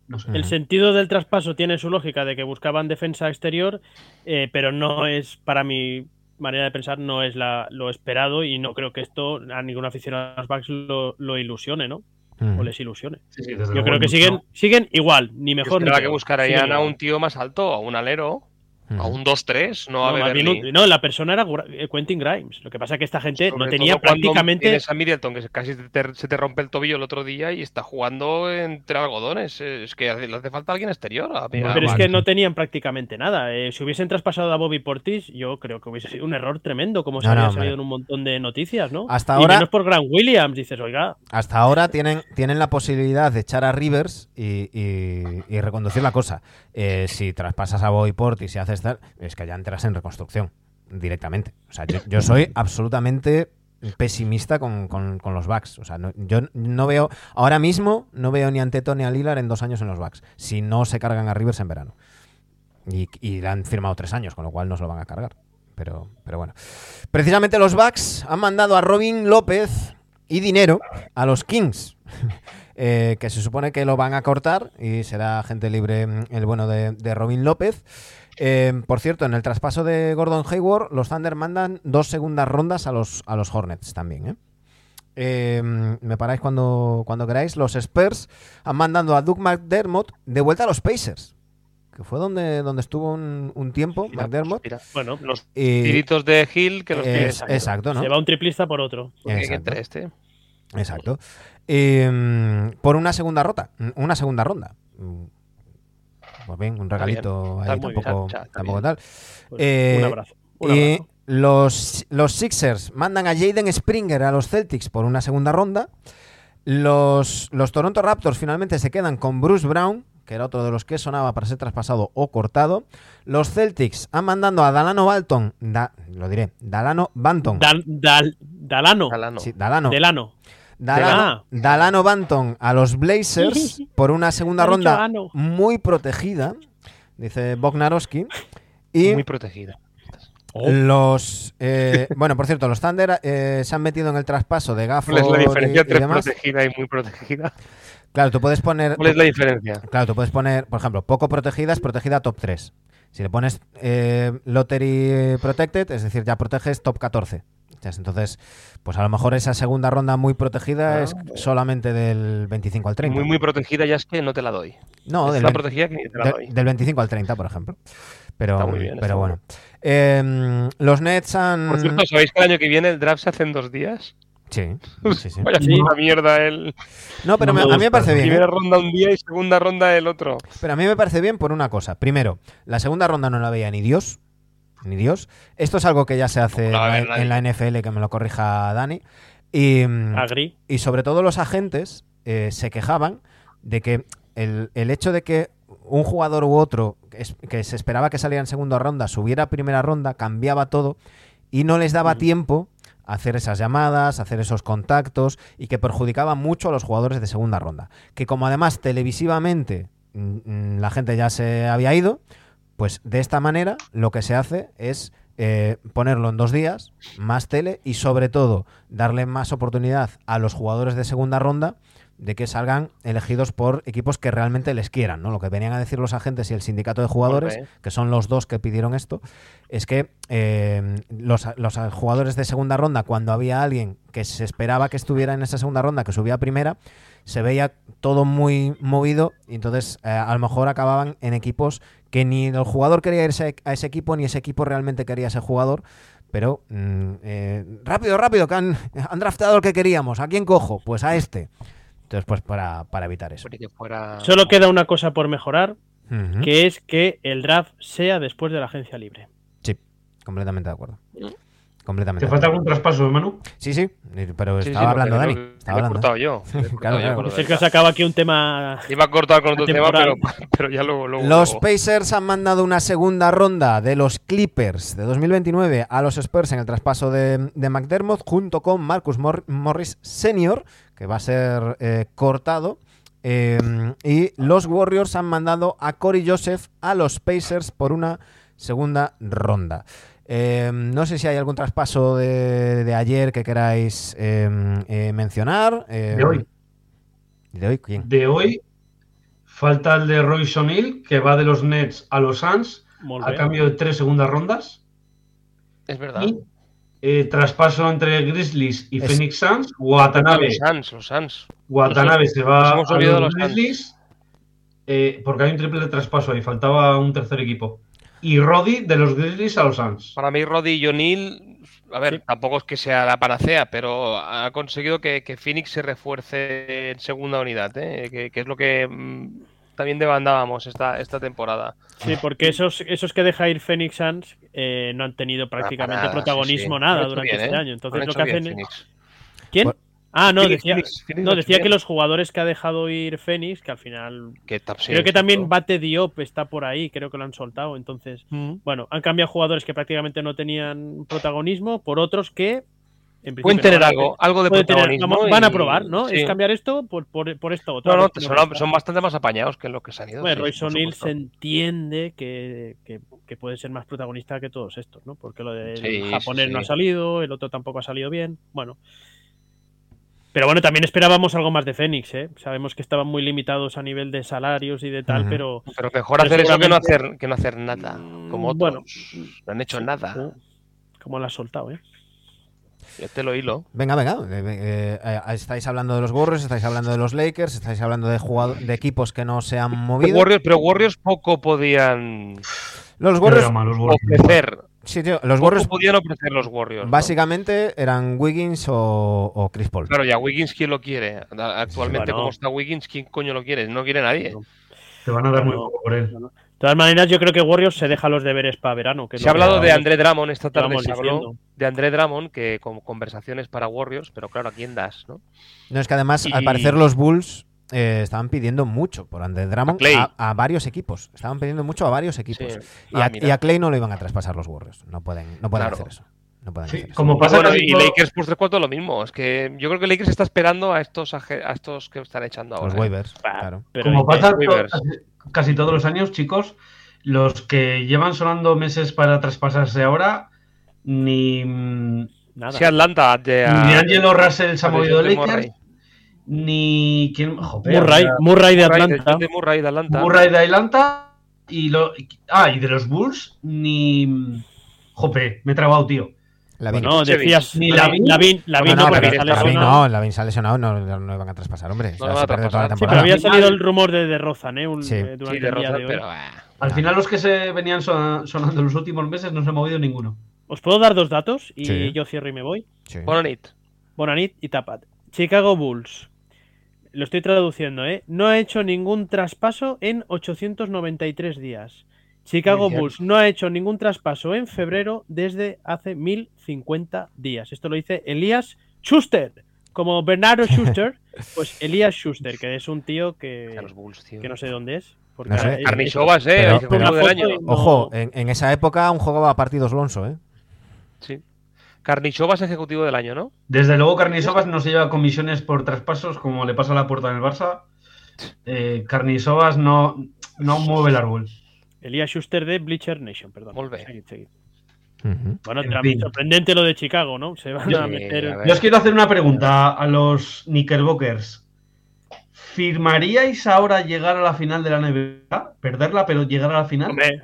No sé. El sentido del traspaso tiene su lógica de que buscaban defensa exterior, eh, pero no es para mí manera de pensar no es la, lo esperado y no creo que esto a ningún aficionado a los Bucks lo, lo ilusione, ¿no? Mm. O les ilusione. Sí, sí, desde Yo creo que siguen, siguen igual, ni Yo mejor ni esperaba que buscarían a un tío más alto, a un alero, Mm. A un 2-3, no a No, Beverly. un- no, la persona era eh, Quentin Grimes. Lo que pasa es que esta gente Sobre no tenía prácticamente. Tienes a Middleton que casi te- se te rompe el tobillo el otro día y está jugando entre algodones. Es que le hace falta alguien exterior. a- a- Pero es vale. que no tenían prácticamente nada. Eh, si hubiesen traspasado a Bobby Portis, yo creo que hubiese sido un error tremendo, como se No, no, había salido en un montón de noticias, ¿no? Hasta y ahora- menos por Grant Williams, dices, oiga, Hasta ahora tienen, tienen la posibilidad de echar a Rivers y, y- y reconducir la cosa. Eh, si traspasas a Boy Portis y si haces tal, es que ya entras en reconstrucción directamente. O sea, yo, soy absolutamente pesimista con, con- los Bucks. O sea, no- yo no veo, ahora mismo no veo ni a Teto ni a Lillard en dos años en los Bucks, si no se cargan a Rivers en verano. Y, han firmado tres años, con lo cual no se lo van a cargar. Pero, pero bueno. Precisamente los Bucks han mandado a Robin López y dinero a los Kings. eh, que se supone que lo van a cortar y será gente libre mm, el bueno de Robin López. Eh, por cierto, en el traspaso de Gordon Hayward, los Thunder mandan dos segundas rondas a los, a los Hornets también. ¿eh? Eh, me paráis cuando, cuando queráis. Los Spurs han mandado a Doug McDermott de vuelta a los Pacers, que fue donde, donde estuvo un, un tiempo Mira, McDermott. mira, bueno, los Y- tiritos de Hill que los es- exacto, ¿no? se va un triplista por otro. Exacto. entre este. Exacto. Eh, por una segunda rota, una segunda ronda. Pues bien, un regalito Está ahí bien, tampoco, está- está tampoco tal. Pues, Eh, un abrazo. Un y abrazo. los, los Sixers mandan a Jaden Springer a los Celtics por una segunda ronda. Los, los Toronto Raptors finalmente se quedan con Bruce Brown, que era otro de los que sonaba para ser traspasado o cortado. Los Celtics han mandando a Dalano Balton, da- lo diré, Dalano Banton. Dal- Dal- Dalano. Galano. Sí, Dalano. Delano. Dalano, Dalano Banton a los Blazers por una segunda ronda muy protegida, dice Bognarowski. Y Muy protegida. los. eh, bueno, por cierto, los Thunder eh, se han metido en el traspaso de Gafford ¿Cuál es la diferencia y- y entre demás. protegida y muy protegida? Claro, tú puedes poner. ¿Cuál es la diferencia? Claro, tú puedes poner, por ejemplo, poco protegida es protegida top 3. Si le pones eh, Lottery Protected, es decir, ya proteges top 14. Entonces, pues a lo mejor esa segunda ronda muy protegida Ah, es solamente del 25 al 30. Muy, muy protegida ya es que no te la doy. no, es del, la 20 protegida que ni te la de- doy. del 25 al 30, por ejemplo. Pero, Está muy bien, pero está bueno. Eh, los Nets han. Por cierto, ¿sabéis que el año que viene el draft se hace en dos días? Sí, sí, sí. Vaya Sí. puta mierda el No, pero No me- me a mí me parece bien. ¿eh? primera ronda un día y segunda ronda el otro. Pero a mí me parece bien por una cosa. Primero, la segunda ronda no la veía ni Dios. Ni Dios. Esto es algo que ya se hace No en, ver la, en la NFL, que me lo corrija Dani. Y, mm, Agri. y sobre todo los agentes eh, se quejaban de que el, el hecho de que un jugador u otro que, es- que se esperaba que saliera en segunda ronda subiera a primera ronda, cambiaba todo y no les daba Mm. tiempo a hacer esas llamadas, a hacer esos contactos y que perjudicaba mucho a los jugadores de segunda ronda. Que como además televisivamente mm, mm, la gente ya se había ido, pues de esta manera lo que se hace es eh, ponerlo en dos días, más tele y sobre todo darle más oportunidad a los jugadores de segunda ronda de que salgan elegidos por equipos que realmente les quieran, ¿no? Lo que venían a decir los agentes y el sindicato de jugadores, que son los dos que pidieron esto, es que eh, los, los jugadores de segunda ronda, cuando había alguien que se esperaba que estuviera en esa segunda ronda, que subía a primera, se veía todo muy movido y entonces eh, a lo mejor acababan en equipos que ni el jugador quería irse a ese equipo, ni ese equipo realmente quería ese jugador. Pero mm, eh, rápido, rápido, que han, han draftado el que queríamos. ¿A quién cojo? Pues a este. Entonces, pues para, para evitar eso. Porque que fuera... Solo queda una cosa por mejorar, que es que el draft sea después de la agencia libre. Sí, completamente de acuerdo. Completamente. ¿Te falta algún traspaso, Manu? Sí, sí, pero Sí, sí, estaba hablando Dani. que Estaba hablando. cortado yo. Me he cortado Claro, yo claro. Es que os la- acaba aquí un tema. Iba a cortar con otro tema, pero, pero ya luego... luego Los luego. Pacers han mandado una segunda ronda de los Clippers de 2029 a los Spurs en el traspaso de, de McDermott junto con Marcus Mor- Morris Sr., que va a ser eh, cortado. Eh, y los Warriors han mandado a Corey Joseph a los Pacers por una segunda ronda. Eh, no sé si hay algún traspaso de, de ayer que queráis eh, eh, mencionar. Eh, De hoy. ¿De hoy? ¿Quién? De hoy falta el de Royce O'Neill, que va de los Nets a los Suns a cambio de tres segundas rondas. Es verdad. Y eh, traspaso entre Grizzlies y Es- Phoenix Suns. Watanabe, Los Suns, los Suns. Watanabe se va a olvidado los de los. Grizzlies eh, porque hay un triple traspaso ahí. Faltaba un tercer equipo. Y Roddy de los Grizzlies a los Suns. Para mí, Roddy y O'Neal, a ver, Sí. tampoco es que sea la panacea, pero ha conseguido que, que Phoenix se refuerce en segunda unidad, ¿eh? que, que es lo que mm, también demandábamos esta, esta temporada. Sí, porque esos, esos que deja ir Phoenix Suns eh, no han tenido prácticamente nada, protagonismo sí, sí. nada durante bien, este ¿eh? año. Entonces lo que bien, hacen. ¿Quién? Ah, no, Phoenix, decía, Phoenix, Phoenix no, decía que los jugadores que ha dejado ir Phoenix, que al final. Que creo que también Bate Diop está por ahí, creo que lo han soltado. Entonces, Mm. bueno, han cambiado jugadores que prácticamente no tenían protagonismo por otros que. En Pueden tener no van a algo, algo de tener- protagonismo. van a probar, ¿no? sí. Es cambiar esto por, por, por esto otro. No, no, son, bastante más apañados que los que se han ido. Bueno, sí, se entiende que, que- que puede ser más protagonista que todos estos, ¿no? Porque lo del Sí, sí, japonés no ha salido, el otro tampoco ha salido bien. Bueno. Pero bueno, también esperábamos algo más de Fénix, ¿eh? Sabemos que estaban muy limitados a nivel de salarios y de tal, pero. Pero mejor Pero hacer eso que no hacer, que no hacer nada. Como Mm, otros. bueno. no han hecho nada. Como lo has soltado, ¿eh? Ya te lo hilo. Venga, venga. eh, eh, eh, estáis hablando de los Warriors, estáis hablando de los Lakers, estáis hablando de, jugado- de equipos que no se han movido. Warriors, pero Warriors poco podían Los Warriors, los Warriors. ofrecer. Sí, tío, los Warriors podían ofrecer los Warriors. ¿no? básicamente eran Wiggins o, o Chris Paul. Claro, ya Wiggins, ¿quién lo quiere? Actualmente, Bueno. como está Wiggins, ¿quién coño lo quiere? No quiere nadie. Te van a dar muy poco por él. De todas maneras, yo creo que Warriors se deja los deberes para verano. Que Se ha hablado de André Drummond esta tarde, se habló de André Drummond, que con conversaciones para Warriors, pero claro, ¿a quién das? ¿no? No es que además, al parecer, los Bulls eh, estaban pidiendo mucho por Andre Drummond A Clay. a, a varios equipos. Estaban pidiendo mucho a varios equipos. Sí. Y, a, Ah, y a Clay no lo iban a traspasar los Warriors. No pueden, no pueden Claro. hacer eso. No pueden Sí, hacer eso. como pasa bueno, y todo- Lakers pues tres cuartos lo mismo. Es que yo creo que Lakers está esperando a estos aje- a estos que están echando ahora. Los ¿eh? waivers, claro. pero Como pasa casi, casi todos los años, chicos, los que llevan sonando meses para traspasarse ahora, ni, ni nada. Sí, Atlanta. De, de Angelo Russell se ha movido de Lakers, ni quién, joder, Murray, Murray de Murray, Atlanta. de Murray de Atlanta. Murray de Atlanta y lo, ah, y de los Bulls, ni jope, me he trabado, tío. Lavín. No, decías. Ni Lavín, Lavín. No, no, Lavín lesionado. no, Lavín se ha lesionado, no, no, no iban a traspasar, hombre. No a toda la. Sí, pero había salido el rumor de, de Rozan, ¿eh? Un- Sí. eh, Sí, durante de el día de hoy. pero. ah, Al final los que se venían son- sonando los últimos meses no se ha movido ninguno. Os puedo dar dos datos y Sí. yo cierro y me voy. Sí. Bonanit. Bonanit y Tapat. Chicago Bulls. Lo estoy traduciendo, ¿eh? No ha hecho ningún traspaso en 893 días. Chicago. Bulls no ha hecho ningún traspaso en febrero desde hace 1050 días. Esto lo dice Elías Schuster. Como Bernardo Schuster, pues Elías Schuster, que es un tío que, A los Bulls, tío. que no sé dónde es. Porque No sé. Carnichovas, eh. Pero- pero- del año. Ojo, en, en esa época aún jugaba partidos Lonso, ¿eh? Sí. Carnichovas ejecutivo del año, ¿no? Desde luego Carnisovas no se lleva comisiones por traspasos como le pasa a la puerta en el Barça. Eh, Carnisovas no, no mueve el árbol. Elías Schuster de Bleacher Nation, perdón. Seguid. Ujú. Bueno, fin. sorprendente lo de Chicago, ¿no? Se van Yo- a meter. a. Yo os quiero hacer una pregunta a los Knickerbockers. ¿Firmaríais ahora llegar a la final de la NBA? ¿Perderla, pero llegar a la final? Hombre,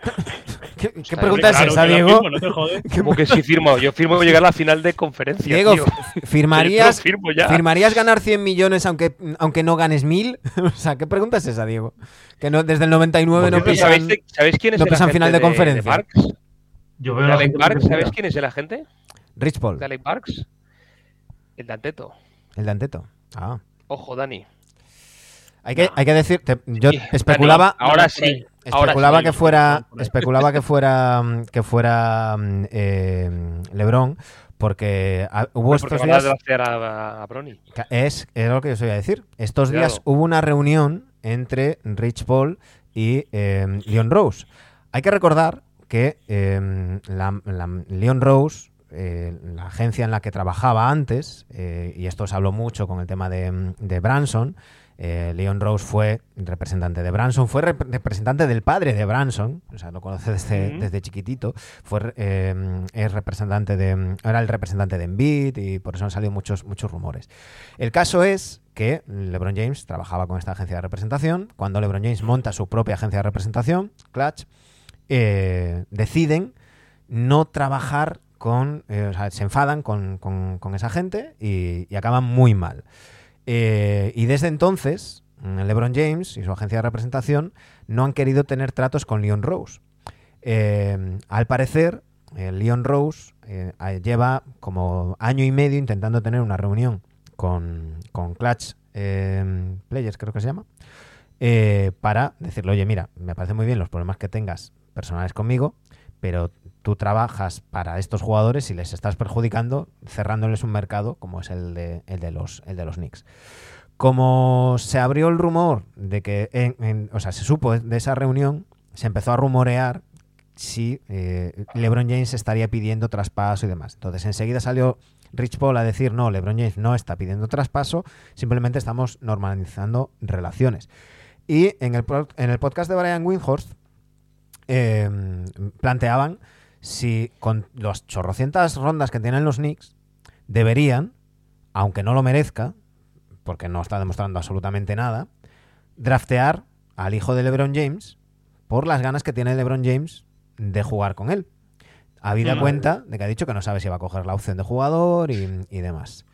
¿Qué, qué pregunta es esa, Diego? firmo, no te jodes. Como que sí firmo. Yo firmo llegar a la final de conferencia. Diego, tío. ¿firmarías, Yo firmo ya. ¿firmarías ganar 100 millones aunque, aunque no ganes 1000? o sea, ¿qué pregunta es esa, Diego? Que no, desde el 99 no pisan... ¿sabéis, de- ¿Sabéis quién es no agente final de de conferencia. Parks? Yo veo muy ¿Sabéis perdida. quién es el agente? Rich Paul, ¿De Alec Parks? El Danteto. el Danteto. Ah. Ojo, Dani. Hay que, hay que decir, te- yo Sí, especulaba, Dani, ahora sí. Ahora especulaba que fuera, especulaba que fuera, mm, que fuera mm, eh, LeBron, porque ah, hubo Porque estos días, a, a Brony. Es, es lo que os voy a decir. Estos Cuidado. días hubo una reunión entre Rich Paul y eh, Leon Rose. Hay que recordar que eh, la, la- Leon Rose, eh, la agencia en la que trabajaba antes, eh, y esto se habló mucho con el tema de, de Branson, eh, Leon Rose fue representante de Branson, fue rep- representante del padre de Branson, o sea, lo conoce desde, desde chiquitito, fue eh, es representante de, era el representante de Embiid y por eso han salido muchos, muchos rumores. El caso es que LeBron James trabajaba con esta agencia de representación. Cuando LeBron James monta su propia agencia de representación, Clutch, eh, deciden no trabajar con, o sea, se enfadan con, con- con esa gente y, y acaban muy mal. Eh, y desde entonces, LeBron James y su agencia de representación no han querido tener tratos con Leon Rose. Eh, al parecer, eh, Leon Rose eh, lleva como año y medio intentando tener una reunión con, con Clutch Players, creo que se llama, para decirle, oye, mira, me parece muy bien los problemas que tengas personales conmigo, pero tú trabajas para estos jugadores y les estás perjudicando cerrándoles un mercado como es el de, el de, los, el de los Knicks. Como se abrió el rumor de que, en- o sea, se supo de esa reunión, se empezó a rumorear si eh, LeBron James estaría pidiendo traspaso y demás. Entonces enseguida salió Rich Paul a decir, no, LeBron James no está pidiendo traspaso, simplemente estamos normalizando relaciones. Y en el, en el podcast de Brian Windhorst eh, planteaban si con las chorrocientas rondas que tienen los Knicks deberían, aunque no lo merezca, porque no está demostrando absolutamente nada, draftear al hijo de LeBron James por las ganas que tiene LeBron James de jugar con él. Habida Mm. cuenta de que ha dicho que no sabe si va a coger la opción de jugador y, y demás.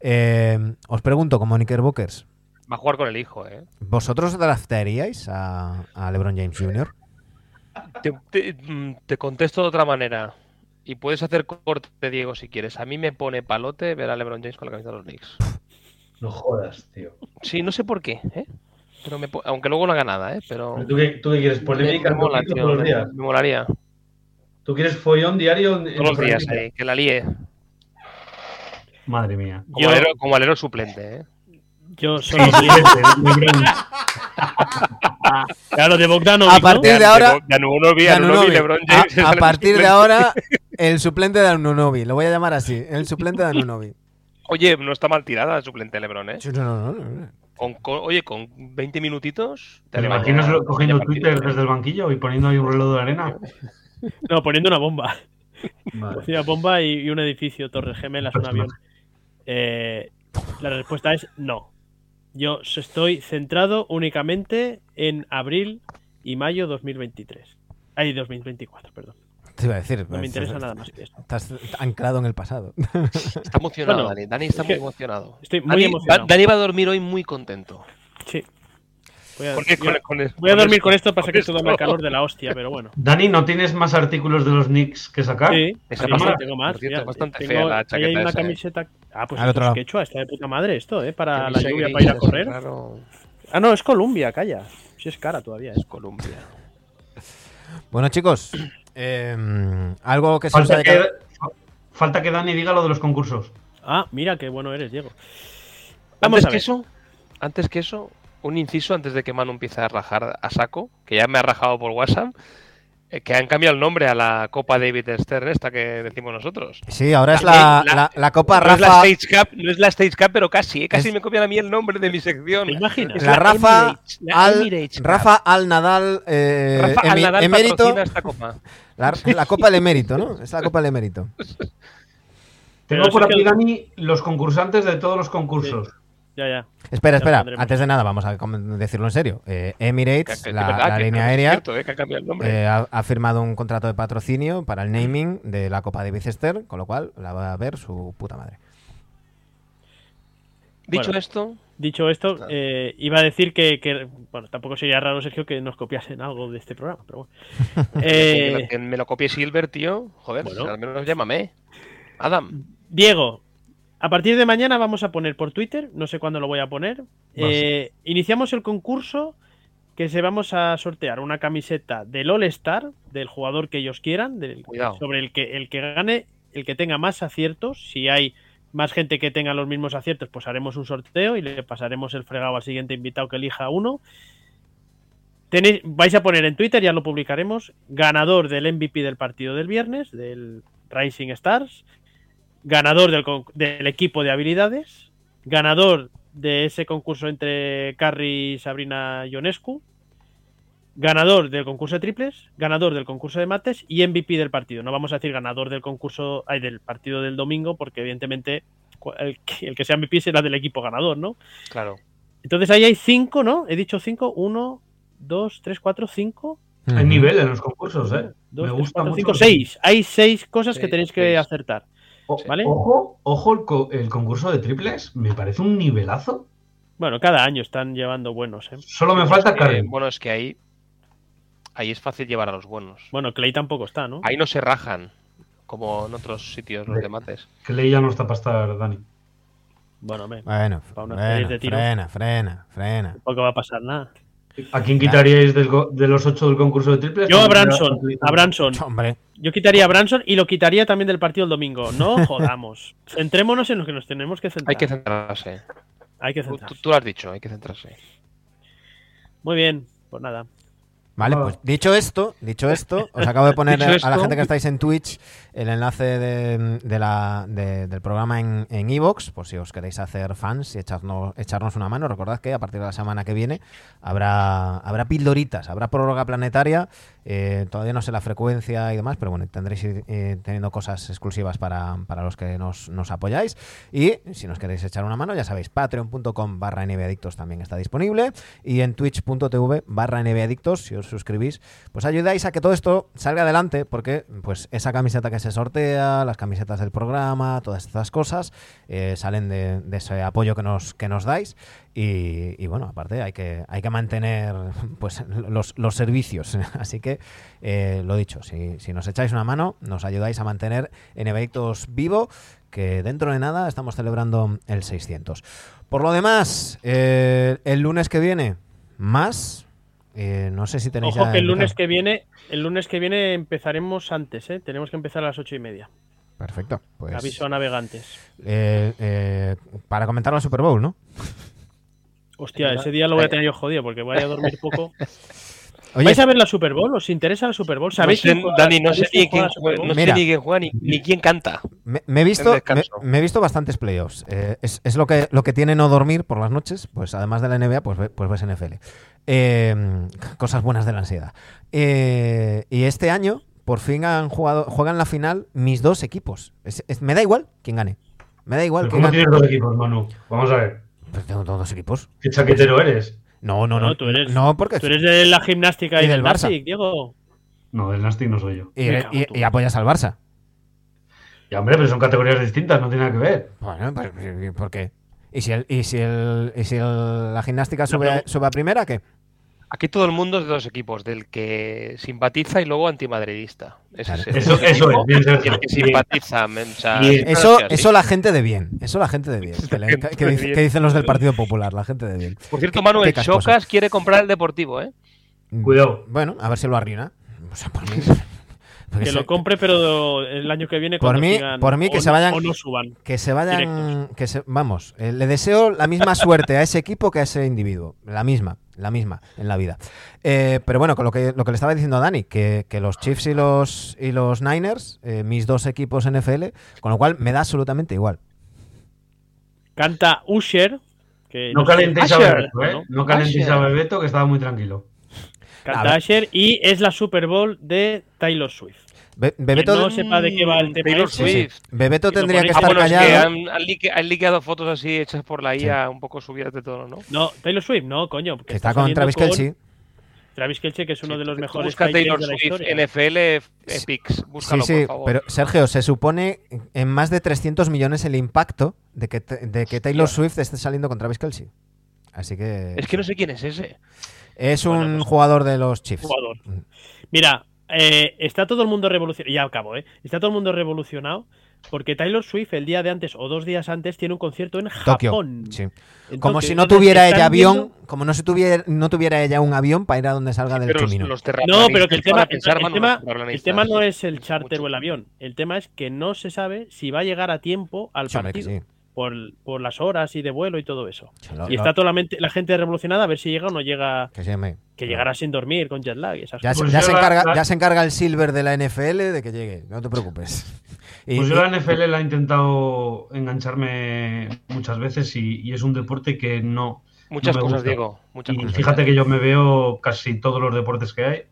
Eh, os pregunto, como Knickerbockers, Va a jugar con el hijo, ¿eh? ¿vosotros draftearíais a, a LeBron James Jr.? Te, te- mm, te contesto de otra manera. Y puedes hacer corte, Diego, si quieres. A mí me pone palote ver a LeBron James con la camisa de los Knicks. No jodas, tío. Sí, no sé por qué, ¿eh? Pero me aunque luego no haga nada, ¿eh? Pero ¿Tú qué, tú qué quieres? ¿Polémica me mola, Tokio tío, todos los días? me molaría. ¿Tú quieres follón diario? en- en Todos los días ahí, que la líe. Madre mía. Como, Yo- alero, como alero suplente, ¿eh? Yo solo digo- Claro, de Bogdanovic, A ¿no? partir de ahora. LeBron James. A, a partir de ahora, el suplente de Anunobi. Lo voy a llamar así, el suplente de Anunobi. Oye, no está mal tirada el suplente LeBron, ¿eh? Sí, No, no, no, no. Con, con- oye, con 20 minutitos. ¿Te imaginas lo- cogiendo Twitter ¿eh? desde el banquillo y poniendo ahí un reloj de arena? No, poniendo una bomba. Vale. Una bomba y, y un edificio, Torres Gemelas, un avión. Eh, la respuesta es no. Yo estoy centrado únicamente en abril y mayo 2023. Ay, 2024, perdón. Te iba a decir. No pues, me interesa nada más que eso. Estás anclado en el pasado. Está emocionado, Bueno, Dani. Dani está es muy emocionado. Estoy muy Dani, emocionado. Dani va a dormir hoy muy contento. Sí. Voy a, Porque voy a- con- con- voy a con dormir con esto, pasa que esto- esto da mal calor de la hostia, pero bueno. Dani, ¿no tienes más artículos de los Knicks que sacar? Sí, Esa sí, cámara, tengo más. por cierto, mira, es bastante tengo- fea la ahí chaqueta hay una esa, ¿eh? camiseta. Ah, pues Al esto es lado. quechua, está de puta madre esto, ¿eh? Para la camisa lluvia, gris, para ir a correr. raro, Ah, no, es Columbia, calla. Si es cara todavía, ¿eh? es Colombia. Bueno, chicos, eh, algo que se os Falta haya que, quedado- fa- falta que Dani diga lo de los concursos. Ah, mira qué bueno eres, Diego. Vamos Antes a que ver. eso, antes que eso, un inciso antes de que Manu empiece a rajar a saco, que ya me ha rajado por WhatsApp, eh, que han cambiado el nombre a la Copa David Stern, esta que decimos nosotros. Sí, ahora es la, la- la- la Copa no es la Rafa. Stage Cup, no es la Stage Cup, pero casi, eh, casi Es- me copian a mí el nombre de mi sección. ¿Te imaginas? Es La Rafa Emirates, al. Rafa al Nadal, eh, Rafa emi- Al Nadal emérito. esta copa. La, la Copa del Emérito, ¿no? Es la Copa del Emérito. Tengo por aquí, Dani, los concursantes de todos los concursos. Ya, ya. Espera, Ya espera. Antes de nada, vamos a decirlo en serio. Eh, Emirates, que- que la, es verdad, la que- línea aérea, cierto, eh, que ha cambiado el nombre. eh, ha, ha firmado un contrato de patrocinio para el naming de la Copa de Bicester, con lo cual la va a ver su puta madre. Dicho bueno. esto, Dicho esto, Claro. eh, iba a decir que, que- Bueno, tampoco sería raro, Sergio, que nos copiasen algo de este programa, pero bueno. Eh, que me lo copie Silver, tío. Joder, bueno. al menos llámame. Adam, Diego, a partir de mañana vamos a poner por Twitter, no sé cuándo lo voy a poner. eh, iniciamos el concurso que se vamos a sortear una camiseta del All Star, del jugador que ellos quieran, del- sobre el que, el que gane, el que tenga más aciertos. Si hay más gente que tenga los mismos aciertos, pues haremos un sorteo y le pasaremos el fregado al siguiente invitado que elija uno. Tenéis, vais a poner en Twitter, ya lo publicaremos, ganador del MVP del partido del viernes, del Rising Stars, ganador del, equipo de habilidades, ganador de ese concurso entre Carrie y Sabrina Ionescu, ganador del concurso de triples, ganador del concurso de mates y MVP del partido. No vamos a decir ganador del concurso, ay, del partido del domingo, porque evidentemente el que, el que sea MVP será del equipo ganador, ¿no? claro. Entonces ahí hay cinco, ¿no? He dicho cinco, uno, dos, tres, cuatro, cinco. Hay nivel en los concursos, ¿eh? Dos, Me tres, gusta cuatro, mucho. cinco, seis. Hay seis cosas que tenéis que seis. acertar. Ojo, ojo el, co- el concurso de triples, me parece un nivelazo. Bueno, cada año están llevando buenos, ¿eh? Solo me Es falta que, Karen. bueno, es que ahí, ahí es fácil llevar a los buenos. Bueno, Clay tampoco está, ¿no? Ahí no se rajan, como en otros sitios los Ve. de mates. Que ley ya no está para estar, Dani. Bueno, hombre, Bueno, Para series de tiro. frena, frena, frena. tampoco va a pasar nada. ¿A quién quitaríais del de los ocho del concurso de triples? Yo a Branson, a Branson. Hombre, Yo quitaría a Branson y lo quitaría también del partido el domingo. No jodamos. Centrémonos en lo que nos tenemos que centrar. Hay que centrarse. Hay que Tú, centrarse. tú- tú lo has dicho, hay que centrarse. Muy bien, pues nada. Vale, Ah. pues dicho esto, dicho esto, os acabo de poner a la gente que estáis en Twitch el enlace de, de la, de- del programa en en Evox, por si os queréis hacer fans y echarnos, echarnos una mano. Recordad que a partir de la semana que viene habrá, habrá pildoritas, habrá prórroga planetaria. Eh, todavía no sé la frecuencia y demás, pero bueno, tendréis eh, teniendo cosas exclusivas para, para los que nos, nos apoyáis. Y si nos queréis echar una mano, ya sabéis, patreon.com barra nbadictos también está disponible. Y en twitch.tv barra nbadictos, si os suscribís, pues ayudáis a que todo esto salga adelante, porque pues esa camiseta que se sortea, las camisetas del programa, todas estas cosas, eh, salen de, de ese apoyo que nos, que nos dais. Y, y, bueno, aparte hay que, hay que mantener pues los, los servicios. Así que, eh, lo dicho, si, si nos echáis una mano, nos ayudáis a mantener NBadictos vivo, que dentro de nada estamos celebrando el 600. Por lo demás, eh, el lunes que viene, más. Eh, no sé si tenéis Ojo ya que el lunes que viene, el lunes que viene empezaremos antes, ¿eh? Tenemos que empezar a las ocho y media. Perfecto. Pues, Aviso a navegantes. para comentar la Super Bowl, ¿no? Hostia, ese día lo voy a tener yo jodido porque voy a dormir poco. Oye, ¿Vais a ver la Super Bowl? ¿Os interesa la Super Bowl? ¿Sabéis No sé, quién juega- Dani, no sé quién ni quién juega no sé ni quién juega ni, ni quién canta. me, me he visto, me, he visto bastantes playoffs. Eh, es, es lo que lo que tiene no dormir por las noches, pues además de la NBA, pues, pues ves NFL. Eh, cosas buenas de la ansiedad. Eh, y este año, por fin han jugado, juegan la final mis dos equipos. Es- es- me da igual quién gane. Me da igual ¿Pero quién ¿Cómo gane. tienes dos equipos, Manu? Vamos a ver. Pues tengo todos dos equipos. ¿Qué chaquetero eres? No, no, no. No, tú eres- no, porque Tú eres de la gimnástica y, Y del del Barça. Nastic, Diego. No, del Nastic no soy yo. y, apoyas al Barça. Ya, hombre, pero son categorías distintas, no tiene nada que ver. Bueno, pues, ¿por qué? ¿Y si, el, y si, el, y si el- la gimnástica sube, pero- sube a primera, qué? Aquí todo el mundo es de dos equipos, del que simpatiza y luego antimadridista. Ese Claro. es el Eso- eso es, bien, y el que simpatiza. men, o sea, Bien. siempre Eso, eso la gente de bien. Eso la gente de bien. Que, le- que dicen los del Partido Popular, la gente de bien. Por cierto, Manuel. Chocas quiere comprar el Deportivo, ¿eh? Cuidado. Bueno, a ver si lo arruina. O sea, por mí. Que se- lo compre, pero el año que viene Por mí- sigan por mí que o se no- vayan- o no suban. Que se vayan. Que se, vamos, eh, le deseo la misma suerte a ese equipo que a ese individuo. La misma, la misma en la vida. Eh, pero bueno, con lo que, lo que le estaba diciendo a Dani, que, que los Chiefs y los, y los Niners, eh, mis dos equipos NFL, con lo cual me da absolutamente igual. Canta Usher. Que No calentéis a Bebeto, ¿eh? ¿no? No calentéis a. Bebeto, que estaba muy tranquilo. Y es la Super Bowl de Taylor Swift. Be- Bebeto, no sepa de qué va el tema Taylor ese. sí, sí. Swift. Bebeto tendría que Ah, estar es que callado. han, han lique- han liqueado fotos así hechas por la IA, un poco subidas de tono, ¿no? No, Taylor Swift, no, coño. Que está con Travis Kelce. Travis Kelce, que es uno de los mejores Busca Taylor ends de la Swift historia. NFL Sí. Epics. Sí, Búscalo, sí, por favor. pero Sergio, se supone en más de 300 millones el impacto de que, de que Taylor. Swift esté saliendo con Travis Kelce. Así que Es que no sé quién es ese. Es un Bueno, pues- jugador de los Chiefs. Jugador. Mira, eh, está todo el mundo revolucionado. Ya acabo, ¿eh? Está todo el mundo revolucionado porque Taylor Swift el día de antes o dos días antes tiene un concierto en Tokio. Japón. Sí. En Como Tokio. si no tuviera ella avión, viendo- como no, se tuviera, no tuviera ella un avión para ir a donde salga del los, los No, pero que el tema, pensar, el, tema, el no es el charter Mucho. o el avión. El tema es que no se sabe si va a llegar a tiempo al Sí, hombre, que partido. sí. Por, por las horas y de vuelo y todo eso. Lo- Y lo- está toda la, mente- la gente revolucionada a ver si llega o no llega. que sí, hombre. Que llegará sin dormir, con jet lag y esas Ya, se- Pues ya se la- encarga, la- ya se encarga el silver de la NFL de que llegue, no te preocupes. Y- Pues yo la NFL la he intentado engancharme muchas veces y, y es un deporte que no. Muchas no me cosas, gusta. Diego. Muchas Y cosas. fíjate que yo me veo casi todos los deportes que hay.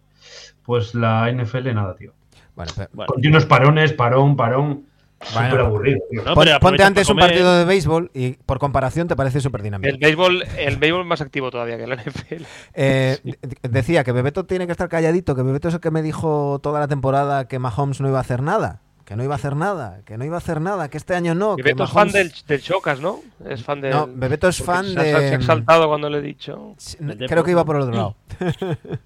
Pues la NFL nada, tío. bueno, pero- Bueno, Continuos parones, parón, parón. Bueno, súper aburrido. No, Pon- ponte antes un partido de béisbol y por comparación te parece súper dinámico. El béisbol, el béisbol es más activo todavía que el NFL. Eh, decía que Bebeto tiene que estar calladito, que Bebeto es el que me dijo toda la temporada que Mahomes no iba a hacer nada, que no iba a hacer nada, que no iba a hacer nada, que este año no. Y que Beto es fan del, del Chocas, ¿no? Es fan del. No, Bebeto es fan se de- Se ha exaltado cuando le he dicho. Sí. Creo que iba por el otro lado.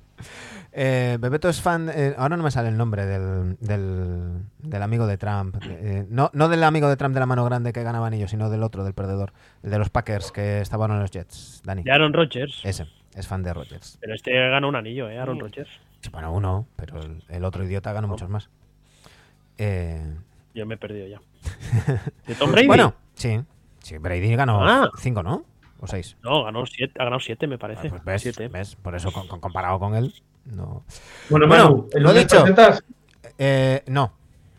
Eh, Bebeto es fan, eh, ahora no me sale el nombre del, del, del amigo de Trump. Eh, no, no del amigo de Trump de la mano grande que ganaba anillos, sino del otro, del perdedor. El de los Packers que estaban en los Jets. Dani. De Aaron Rodgers. Ese, es fan de Rodgers. Pero este gana un anillo, ¿eh? Aaron. Rodgers. Sí, Bueno, uno, pero el, el otro idiota ganó muchos más. Eh, Yo me he perdido ya. ¿De Tom Brady? bueno, sí. Sí, Brady ganó Ah. cinco, ¿no? O seis. No, ganó siete, ha ganado siete, me parece. Ah, pues ves, Siete. ves, por eso con- con- comparado con él, no. Bueno, Bueno, Manu, ¿el lunes dicho. presentas? Eh, no,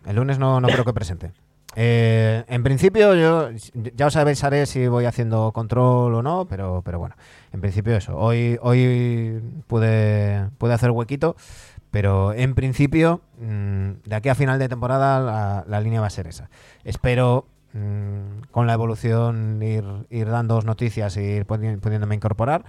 el lunes no, no creo que presente. Eh, en principio, yo ya os avisaré si voy haciendo control o no, pero, pero bueno, en principio eso. Hoy, hoy pude, pude hacer huequito, pero en principio, mm, de aquí a final de temporada, la, la línea va a ser esa. Espero mm, con la evolución ir, ir dando noticias y ir pudi- pudiéndome incorporar,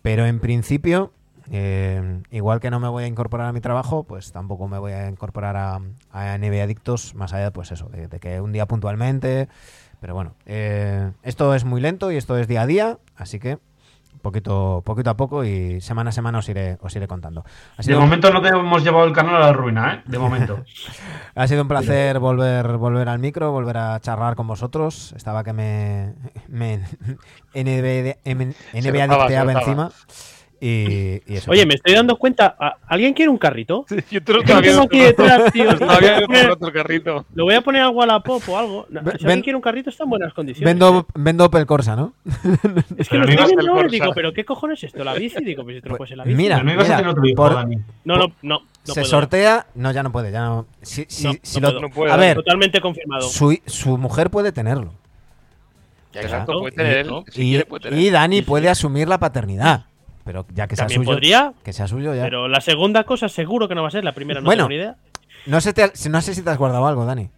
pero en principio eh, igual que no me voy a incorporar a mi trabajo, pues tampoco me voy a incorporar a, a NBA Adictos, más allá pues eso, de, de que un día puntualmente. Pero bueno, eh, esto es muy lento y esto es día a día, así que poquito, poquito a poco y semana a semana os iré, os iré contando. Ha De sido, un, momento no te hemos llevado el canal a la ruina, ¿eh? De momento. ha sido un placer volver, volver al micro, volver a charlar con vosotros. Estaba que me, me NBA, NBA encima. Y, y eso. Oye, me estoy dando cuenta. ¿a- ¿Alguien quiere un carrito? Yo te lo tengo aquí detrás, tío. El carrito. Lo voy a poner al Wallapop o algo. No, si alguien ven- quiere un carrito, está en buenas condiciones. Vendo, vendo Opel Corsa, ¿no? Es que lo estoy viendo y digo, ¿pero qué cojones es esto? ¿La bici? Digo, pues si te lo Pues, puedes en la bici. mira, no ibas mira, a tener otro hijo, por- Dani. No, no, no. no se puedo. sortea. No, ya no puede. Ya no. Si, si- No, si no lo- puedo. A ver, Totalmente confirmado. su, su mujer puede tenerlo. Exacto, puede tener él. Si y, quiere, puede tener. y Dani Sí, sí. puede asumir la paternidad. Pero ya que sea También suyo. podría, Que sea suyo ya. pero la segunda cosa seguro que no va a ser. La primera no Bueno. tengo ni idea. No, sé te- no sé si te has guardado algo, Dani.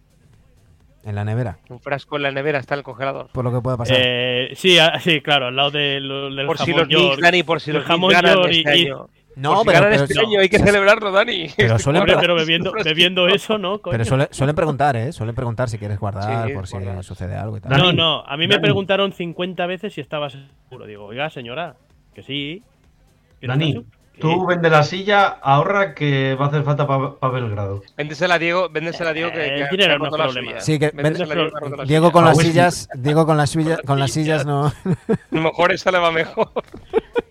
En la nevera. Un frasco en la nevera está en el congelador. Por lo que pueda pasar. Eh, sí, ah, sí, claro, al lado del, del Por si los Knicks, York. Dani, por si los jamón Knicks ganan York este y- año. no, si pero, ganan pero, este año hay que celebrarlo, Dani. pero suelen, Hombre, pero bebiendo, bebiendo eso, ¿no? Coño. pero suele- suelen preguntar, ¿eh? Suelen preguntar si quieres guardar Sí, por si guardar. sucede algo y tal. No, no, a mí me preguntaron 50 veces si estaba seguro. Digo, oiga, señora, que sí. ¿Que Dani, tú vende la silla, ahorra que va a hacer falta para Belgrado. Véndesela a Diego, véndesela a Diego que, Eh, que ha no la. Sí, que- Véndesela Diego que la con las sillas, Diego con las sillas, con las sillas no. A lo mejor esa le va mejor.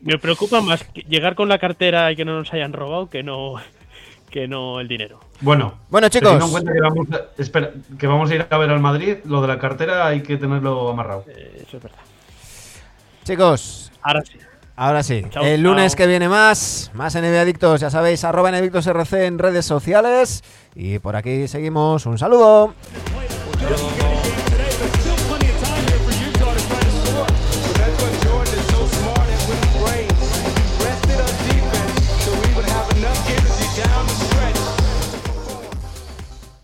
Me preocupa más que llegar con la cartera y que no nos hayan robado que no, que no el dinero. Bueno, Bueno, teniendo en chicos, cuenta que vamos, a, espera, que vamos a ir a ver al Madrid, lo de la cartera hay que tenerlo amarrado. Eh, eso es verdad. chicos, Ahora sí. Ahora sí. Chao, El lunes chao. que viene más, más NBA Adictos, ya sabéis, arroba NBadictosRC en redes sociales. Y por aquí seguimos. Un saludo.